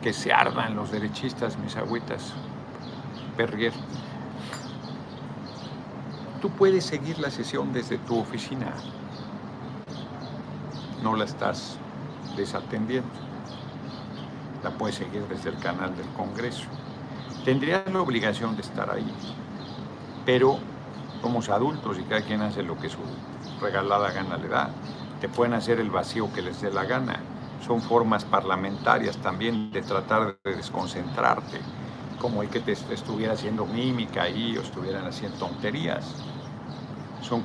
que se ardan los derechistas, mis agüitas. Perrier. Tú puedes seguir la sesión desde tu oficina. No la estás desatendiendo. La puedes seguir desde el canal del Congreso. Tendrías la obligación de estar ahí. Pero somos adultos y cada quien hace lo que su regalada gana le da. Te pueden hacer el vacío que les dé la gana. Son formas parlamentarias también de tratar de desconcentrarte como el que te estuviera haciendo mímica ahí o estuvieran haciendo tonterías. Son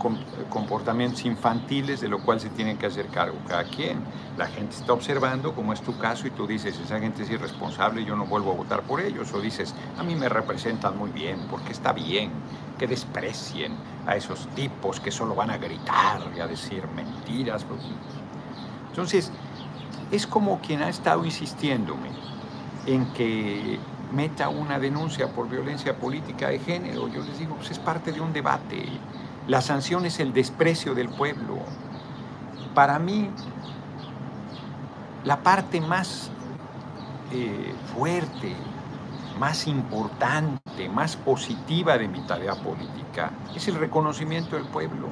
comportamientos infantiles de lo cual se tienen que hacer cargo cada quien. La gente está observando, como es tu caso, y tú dices, esa gente es irresponsable yo no vuelvo a votar por ellos. O dices, a mí me representan muy bien, porque está bien que desprecien a esos tipos que solo van a gritar y a decir mentiras. Entonces, es como quien ha estado insistiéndome en que meta una denuncia por violencia política de género. Yo les digo, pues es parte de un debate. La sanción es el desprecio del pueblo. Para mí, la parte más eh, fuerte, más importante, más positiva de mi tarea política es el reconocimiento del pueblo.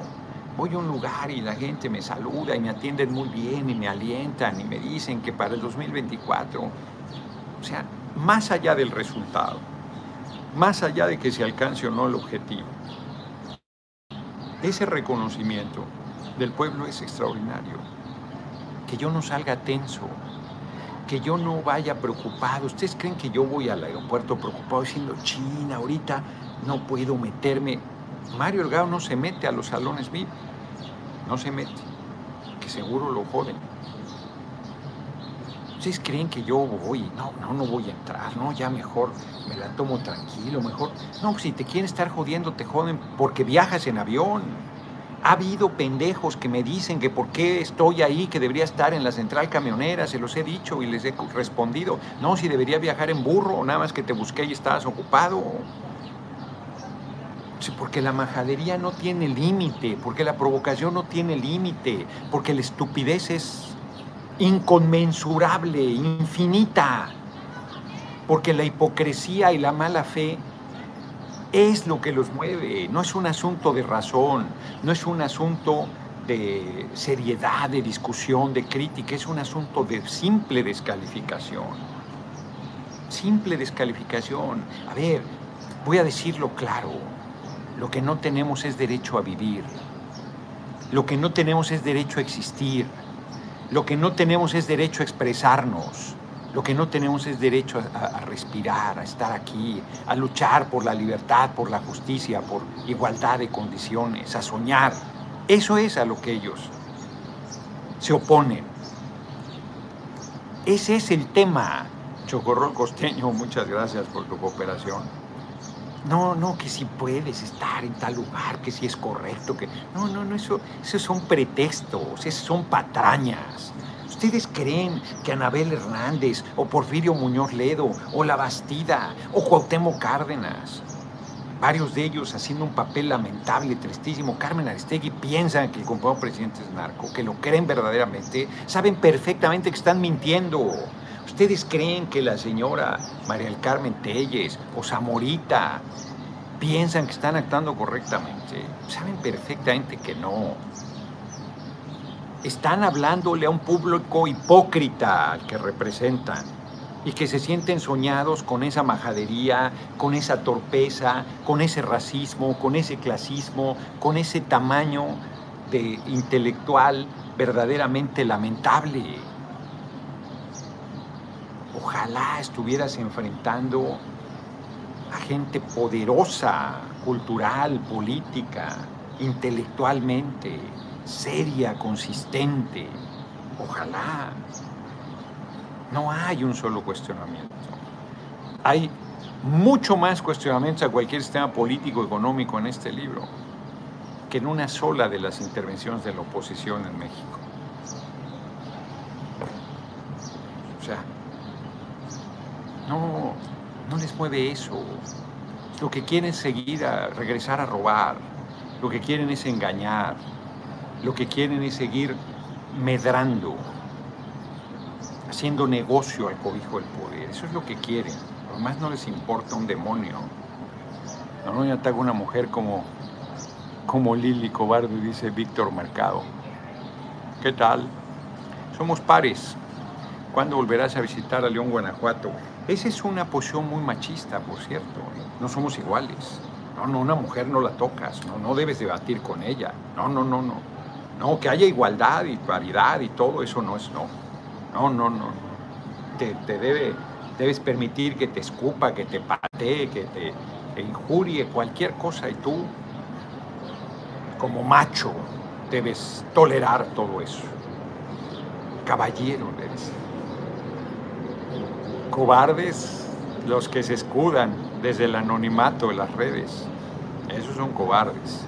Voy a un lugar y la gente me saluda y me atienden muy bien y me alientan y me dicen que para el 2024, o sea, más allá del resultado, más allá de que se alcance o no el objetivo. Ese reconocimiento del pueblo es extraordinario. Que yo no salga tenso, que yo no vaya preocupado. ¿Ustedes creen que yo voy al aeropuerto preocupado diciendo, China, ahorita no puedo meterme? Mario Elgado no se mete a los salones VIP, no se mete, que seguro lo joden. ¿Ustedes creen que yo voy? No, no, no voy a entrar, no, ya mejor me la tomo tranquilo, mejor. No, si te quieren estar jodiendo, te joden porque viajas en avión. Ha habido pendejos que me dicen que por qué estoy ahí, que debería estar en la central camionera, se los he dicho y les he respondido. No, si debería viajar en burro, nada más que te busqué y estabas ocupado. Porque la majadería no tiene límite, porque la provocación no tiene límite, porque la estupidez es inconmensurable, infinita, porque la hipocresía y la mala fe es lo que los mueve, no es un asunto de razón, no es un asunto de seriedad, de discusión, de crítica, es un asunto de simple descalificación. Simple descalificación. A ver, voy a decirlo claro, lo que no tenemos es derecho a vivir, lo que no tenemos es derecho a existir, lo que no tenemos es derecho a expresarnos. Lo que no tenemos es derecho a, respirar, a estar aquí, a luchar por la libertad, por la justicia, por igualdad de condiciones, a soñar. Eso es a lo que ellos se oponen. Ese es el tema. Chocorrol Costeño, muchas gracias por tu cooperación. No, no, que si puedes estar en tal lugar, que si es correcto, que... No, no, no, eso, esos son pretextos, esos son patrañas. ¿Ustedes creen que Anabel Hernández o Porfirio Muñoz Ledo o La Bastida o Cuauhtémoc Cárdenas varios de ellos haciendo un papel lamentable, tristísimo. Carmen Aristegui piensan que el compañero presidente es narco, que lo creen verdaderamente, saben perfectamente que están mintiendo. ¿Ustedes creen que la señora María del Carmen Telles o Zamorita piensan que están actuando correctamente? Saben perfectamente que no. Están hablándole a un público hipócrita al que representan y que se sienten soñados con esa majadería, con esa torpeza, con ese racismo, con ese clasismo, con ese tamaño de intelectual verdaderamente lamentable. Ojalá estuvieras enfrentando a gente poderosa, cultural, política, intelectualmente, seria, consistente. Ojalá. No hay un solo cuestionamiento. Hay mucho más cuestionamientos a cualquier sistema político económico en este libro que en una sola de las intervenciones de la oposición en México. O sea, no, no les mueve eso. Lo que quieren es seguir a regresar a robar. Lo que quieren es engañar. Lo que quieren es seguir medrando haciendo negocio al cobijo del poder. Eso es lo que quieren. Además no les importa un demonio. No, no, ataca una mujer como, como Lili Cobarde, dice Víctor Mercado. ¿Qué tal? Somos pares. ¿Cuándo volverás a visitar a León, Guanajuato? Esa es una posición muy machista, por cierto. No somos iguales. No, no, una mujer no la tocas. No, no debes debatir con ella. No, no, no, no. No, que haya igualdad y paridad y todo eso no es no. No, no, no. Te, debe, debes permitir que te escupa, que te patee, que te, injurie, cualquier cosa. Y tú, como macho, debes tolerar todo eso. Caballero, debes. Cobardes los que se escudan desde el anonimato de las redes. Esos son cobardes.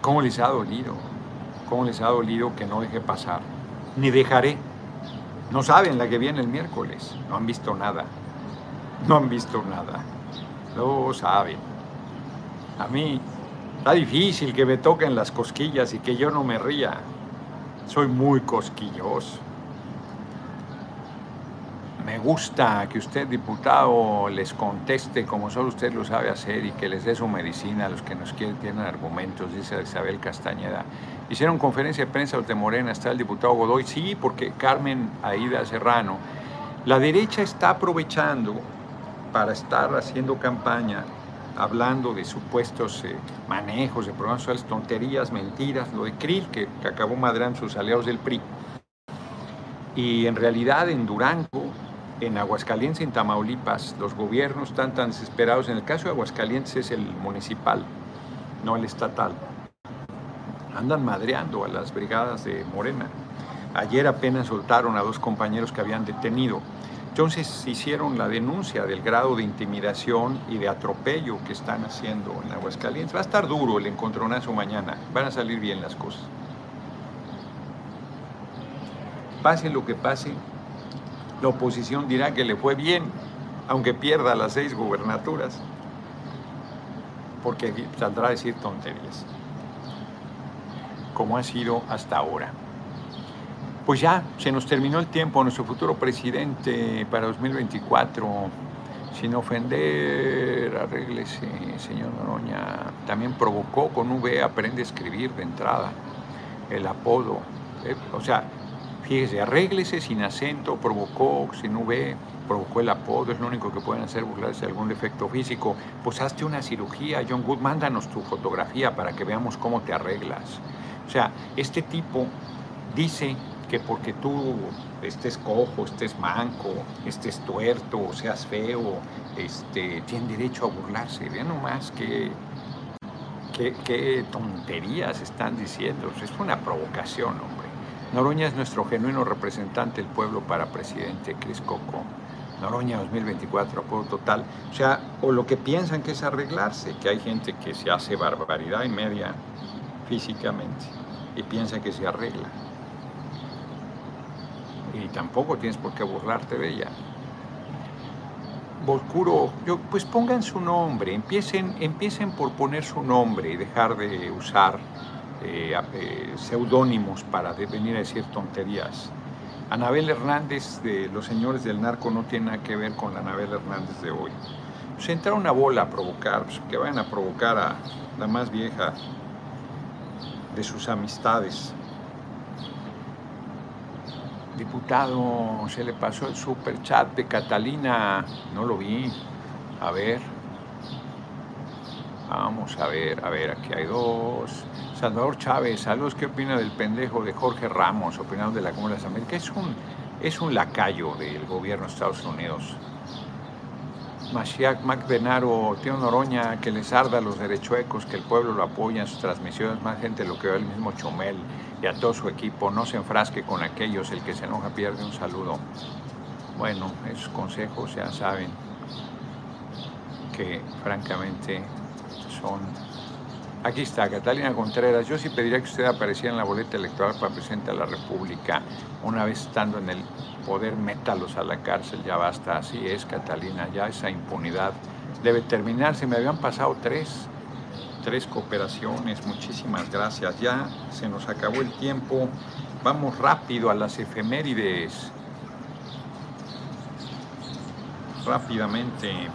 ¿Cómo les ha dolido? cómo les ha dolido que no deje pasar. Ni dejaré. No saben la que viene el miércoles. No han visto nada. No han visto nada. Lo saben. A mí está difícil que me toquen las cosquillas y que yo no me ría. Soy muy cosquilloso. Me gusta que usted, diputado, les conteste como solo usted lo sabe hacer y que les dé su medicina a los que nos quieren, tienen argumentos, dice Isabel Castañeda. Hicieron conferencia de prensa los de Morena, está el diputado Godoy, sí, porque Carmen Aida Serrano. La derecha está aprovechando para estar haciendo campaña, hablando de supuestos eh, manejos de programas sociales, tonterías, mentiras, lo de Krill, que, que acabó madrando sus aliados del PRI. Y en realidad en Durango en Aguascalientes, en Tamaulipas, los gobiernos están tan desesperados. En el caso de Aguascalientes es el municipal, no el estatal. Andan madreando a las brigadas de Morena. Ayer apenas soltaron a dos compañeros que habían detenido. Entonces hicieron la denuncia del grado de intimidación y de atropello que están haciendo en Aguascalientes. Va a estar duro el encontronazo mañana. Van a salir bien las cosas. Pase lo que pase, la oposición dirá que le fue bien, aunque pierda las seis gubernaturas, porque saldrá a decir tonterías, como ha sido hasta ahora. Pues ya, se nos terminó el tiempo. Nuestro futuro presidente para 2024, sin ofender, arréglese, señor Noroña, también provocó con V, aprende a escribir de entrada, el apodo. Eh, o sea, Fíjese, arréglese sin acento, provocó, sin V, provocó el apodo, es lo único que pueden hacer, burlarse de algún defecto físico. Pues hazte una cirugía, John Good, mándanos tu fotografía para que veamos cómo te arreglas. O sea, este tipo dice que porque tú estés cojo, estés manco, estés tuerto, seas feo, este, tiene derecho a burlarse. Vean nomás qué, qué, qué tonterías están diciendo. Es una provocación, hombre. Noroña es nuestro genuino representante del pueblo para presidente, Cris Coco. Noroña 2024, apoyo total. O sea, o lo que piensan que es arreglarse, que hay gente que se hace barbaridad y media físicamente y piensa que se arregla. Y tampoco tienes por qué burlarte de ella. Boscuro, yo, pues pongan su nombre, empiecen, empiecen por poner su nombre y dejar de usar eh, eh, seudónimos para venir a decir tonterías. Anabel Hernández de Los Señores del Narco no tiene nada que ver con la Anabel Hernández de hoy. Pues entra una bola a provocar, pues, que vayan a provocar a la más vieja de sus amistades. Diputado, se le pasó el super chat de Catalina, no lo vi. A ver. Vamos a ver, a ver, aquí hay dos. Salvador Chávez, saludos, ¿qué opina del pendejo de Jorge Ramos, opinando de la Comunidad de las Américas? Es un, es un lacayo del gobierno de Estados Unidos. Mashiach McBenaro, Tío Noroña, que les arda a los derechuecos, que el pueblo lo apoya en sus transmisiones, más gente lo que ve el mismo Chomel y a todo su equipo, no se enfrasque con aquellos, el que se enoja pierde un saludo. Bueno, esos consejos ya saben que francamente son... Aquí está, Catalina Contreras, yo sí pediría que usted apareciera en la boleta electoral para presidente de la República, una vez estando en el poder, métalos a la cárcel, ya basta. Así es, Catalina, ya esa impunidad debe terminar. Se me habían pasado tres, tres cooperaciones, muchísimas gracias. Ya se nos acabó el tiempo. Vamos rápido a las efemérides. Rápidamente.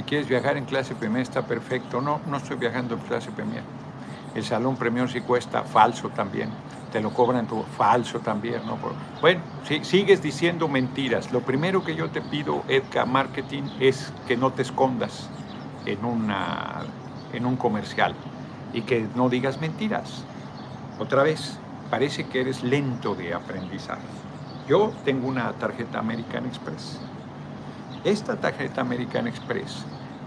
Si quieres viajar en clase Premier está perfecto. No, no estoy viajando en clase Premier. El salón Premier sí cuesta, falso también te lo cobran tu falso también, ¿no? Bueno, si, sigues diciendo mentiras. Lo primero que yo te pido, Edka Marketing, es que no te escondas en, una, en un comercial y que no digas mentiras. Otra vez, parece que eres lento de aprendizaje. Yo tengo una tarjeta American Express. Esta tarjeta American Express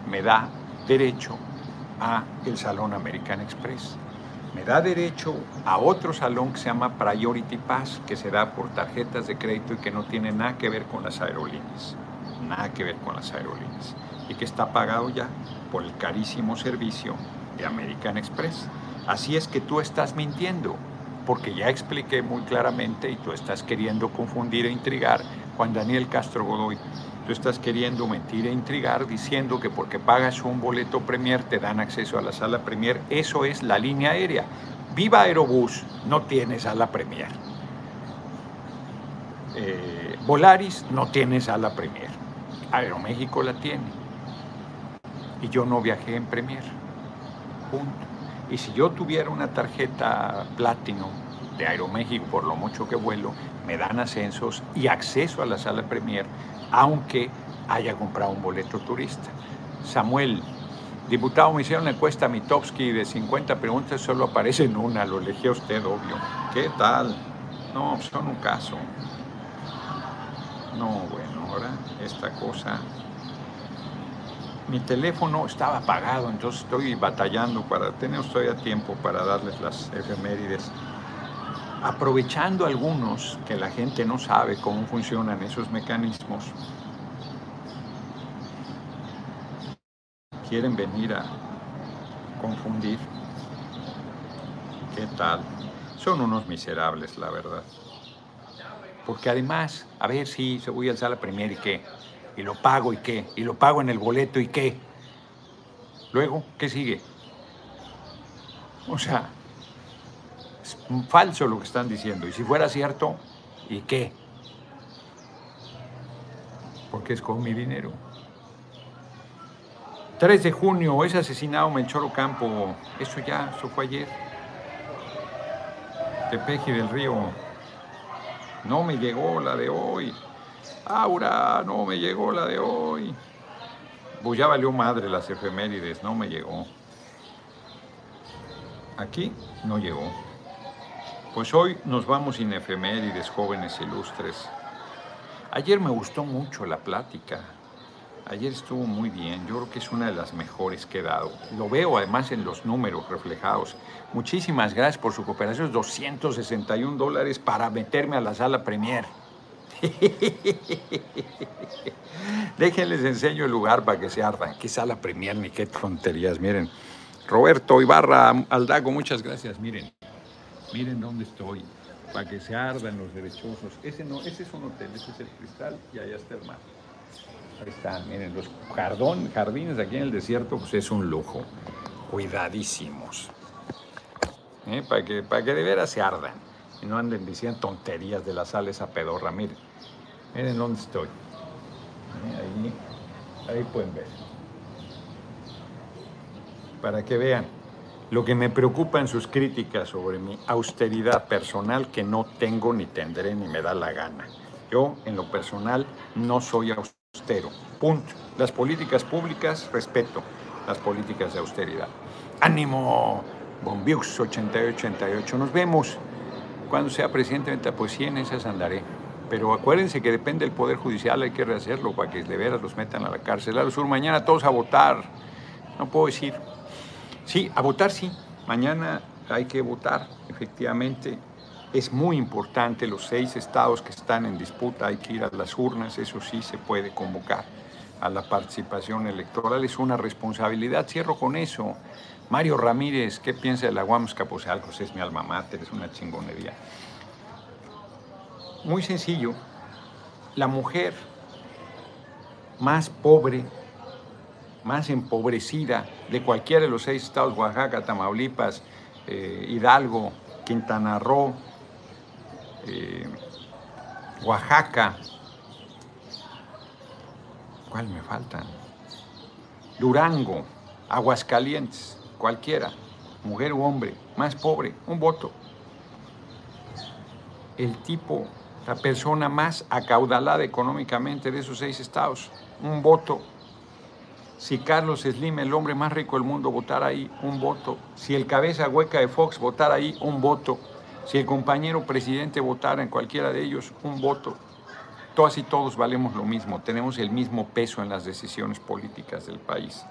me da derecho a el Salón American Express me da derecho a otro salón que se llama Priority Pass, que se da por tarjetas de crédito y que no tiene nada que ver con las aerolíneas. Nada que ver con las aerolíneas. Y que está pagado ya por el carísimo servicio de American Express. Así es que tú estás mintiendo, porque ya expliqué muy claramente y tú estás queriendo confundir e intrigar Juan Daniel Castro Godoy Tú estás queriendo mentir e intrigar diciendo que porque pagas un boleto Premier te dan acceso a la sala Premier. Eso es la línea aérea. Viva Aerobús no tiene sala Premier. Eh, Volaris no tiene sala Premier. Aeroméxico la tiene. Y yo no viajé en Premier. Punto. Y si yo tuviera una tarjeta Platinum de Aeroméxico, por lo mucho que vuelo, me dan ascensos y acceso a la sala Premier aunque haya comprado un boleto turista. Samuel, diputado, me hicieron una encuesta a Mitowski de 50 preguntas, solo aparece en una, lo elegí a usted, obvio. ¿Qué tal? No, son un caso. No, bueno, ahora esta cosa. Mi teléfono estaba apagado, entonces estoy batallando para tener todavía tiempo para darles las efemérides aprovechando algunos que la gente no sabe cómo funcionan esos mecanismos, quieren venir a confundir. ¿Qué tal? Son unos miserables, la verdad. Porque además, a ver si voy a alzar la y qué, y lo pago y qué, y lo pago en el boleto y qué. Luego, ¿qué sigue? O sea, es falso lo que están diciendo. Y si fuera cierto, ¿y qué? Porque es con mi dinero. 3 de junio, es asesinado Melchor Ocampo. Eso ya, eso fue ayer. Tepeji del Río. No me llegó la de hoy. Aura, no me llegó la de hoy. Pues ya valió madre las efemérides, no me llegó. Aquí no llegó. Pues hoy nos vamos sin efemérides, jóvenes ilustres. Ayer me gustó mucho la plática. Ayer estuvo muy bien. Yo creo que es una de las mejores que he dado. Lo veo además en los números reflejados. Muchísimas gracias por su cooperación. 261 dólares para meterme a la sala Premier. Déjenles enseño el lugar para que se ardan. ¿Qué sala Premier ni qué tonterías? Miren. Roberto Ibarra Aldago, muchas gracias. Miren. Miren dónde estoy, para que se ardan los derechosos. Ese no, ese es un hotel, ese es el cristal y allá está el mar. Ahí están, miren, los jardón, jardines aquí en el desierto, pues es un lujo. Cuidadísimos. ¿Eh? Para, que, para que de veras se ardan y no anden diciendo tonterías de la sal esa pedorra. Miren, miren dónde estoy. ¿Eh? Ahí, ahí pueden ver. Para que vean lo que me preocupa en sus críticas sobre mi austeridad personal que no tengo ni tendré ni me da la gana. Yo, en lo personal, no soy austero. Punto. Las políticas públicas, respeto las políticas de austeridad. ¡Ánimo! Bombiux 8888. Nos vemos. Cuando sea presidente, pues sí, en esas andaré. Pero acuérdense que depende del Poder Judicial, hay que rehacerlo para que de veras los metan a la cárcel. A los sur, mañana todos a votar. No puedo decir. Sí, a votar sí. Mañana hay que votar, efectivamente. Es muy importante, los seis estados que están en disputa, hay que ir a las urnas, eso sí se puede convocar a la participación electoral, es una responsabilidad. Cierro con eso. Mario Ramírez, ¿qué piensa de la Huamsca? Pues algo, es mi alma mater, es una chingonería. Muy sencillo, la mujer más pobre, más empobrecida de cualquiera de los seis estados, Oaxaca, Tamaulipas, eh, Hidalgo, Quintana Roo, eh, Oaxaca, ¿cuál me faltan? Durango, Aguascalientes, cualquiera, mujer u hombre, más pobre, un voto. El tipo, la persona más acaudalada económicamente de esos seis estados, un voto. Si Carlos Slim, el hombre más rico del mundo, votara ahí, un voto. Si el cabeza hueca de Fox votara ahí, un voto. Si el compañero presidente votara en cualquiera de ellos, un voto. Todas y todos valemos lo mismo, tenemos el mismo peso en las decisiones políticas del país.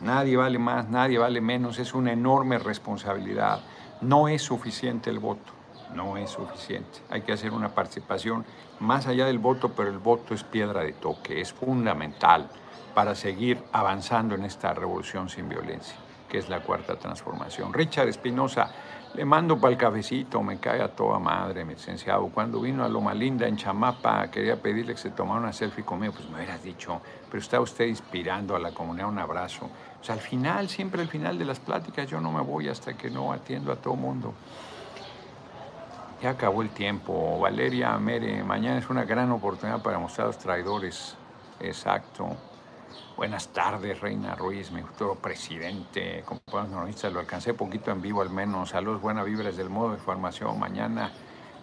Nadie vale más, nadie vale menos, es una enorme responsabilidad. No es suficiente el voto, no es suficiente. Hay que hacer una participación más allá del voto, pero el voto es piedra de toque, es fundamental para seguir avanzando en esta revolución sin violencia, que es la cuarta transformación. Richard Espinosa, le mando para el cafecito, me cae a toda madre, mi licenciado. Cuando vino a Loma Linda en Chamapa, quería pedirle que se tomara una selfie conmigo, pues me hubieras dicho, pero está usted inspirando a la comunidad un abrazo. O sea, al final, siempre al final de las pláticas, yo no me voy hasta que no atiendo a todo mundo. Ya acabó el tiempo. Valeria Mere, mañana es una gran oportunidad para mostrar a los traidores. Exacto. Buenas tardes, Reina Ruiz, mi futuro presidente, compañeros lo alcancé poquito en vivo al menos. Saludos, buenas vibras del modo de formación. Mañana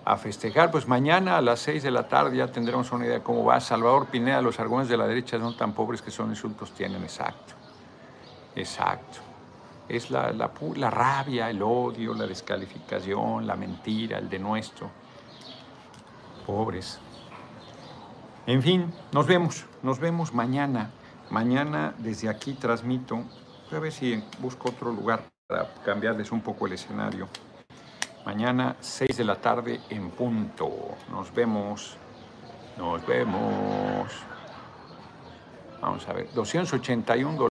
a festejar, pues mañana a las 6 de la tarde ya tendremos una idea de cómo va. Salvador Pineda, los argumentos de la derecha son tan pobres que son insultos, tienen, exacto. Exacto. Es la, la, la rabia, el odio, la descalificación, la mentira, el denuestro. Pobres. En fin, nos vemos, nos vemos mañana. Mañana desde aquí transmito, a ver si busco otro lugar para cambiarles un poco el escenario. Mañana 6 de la tarde en punto. Nos vemos. Nos vemos. Vamos a ver, 281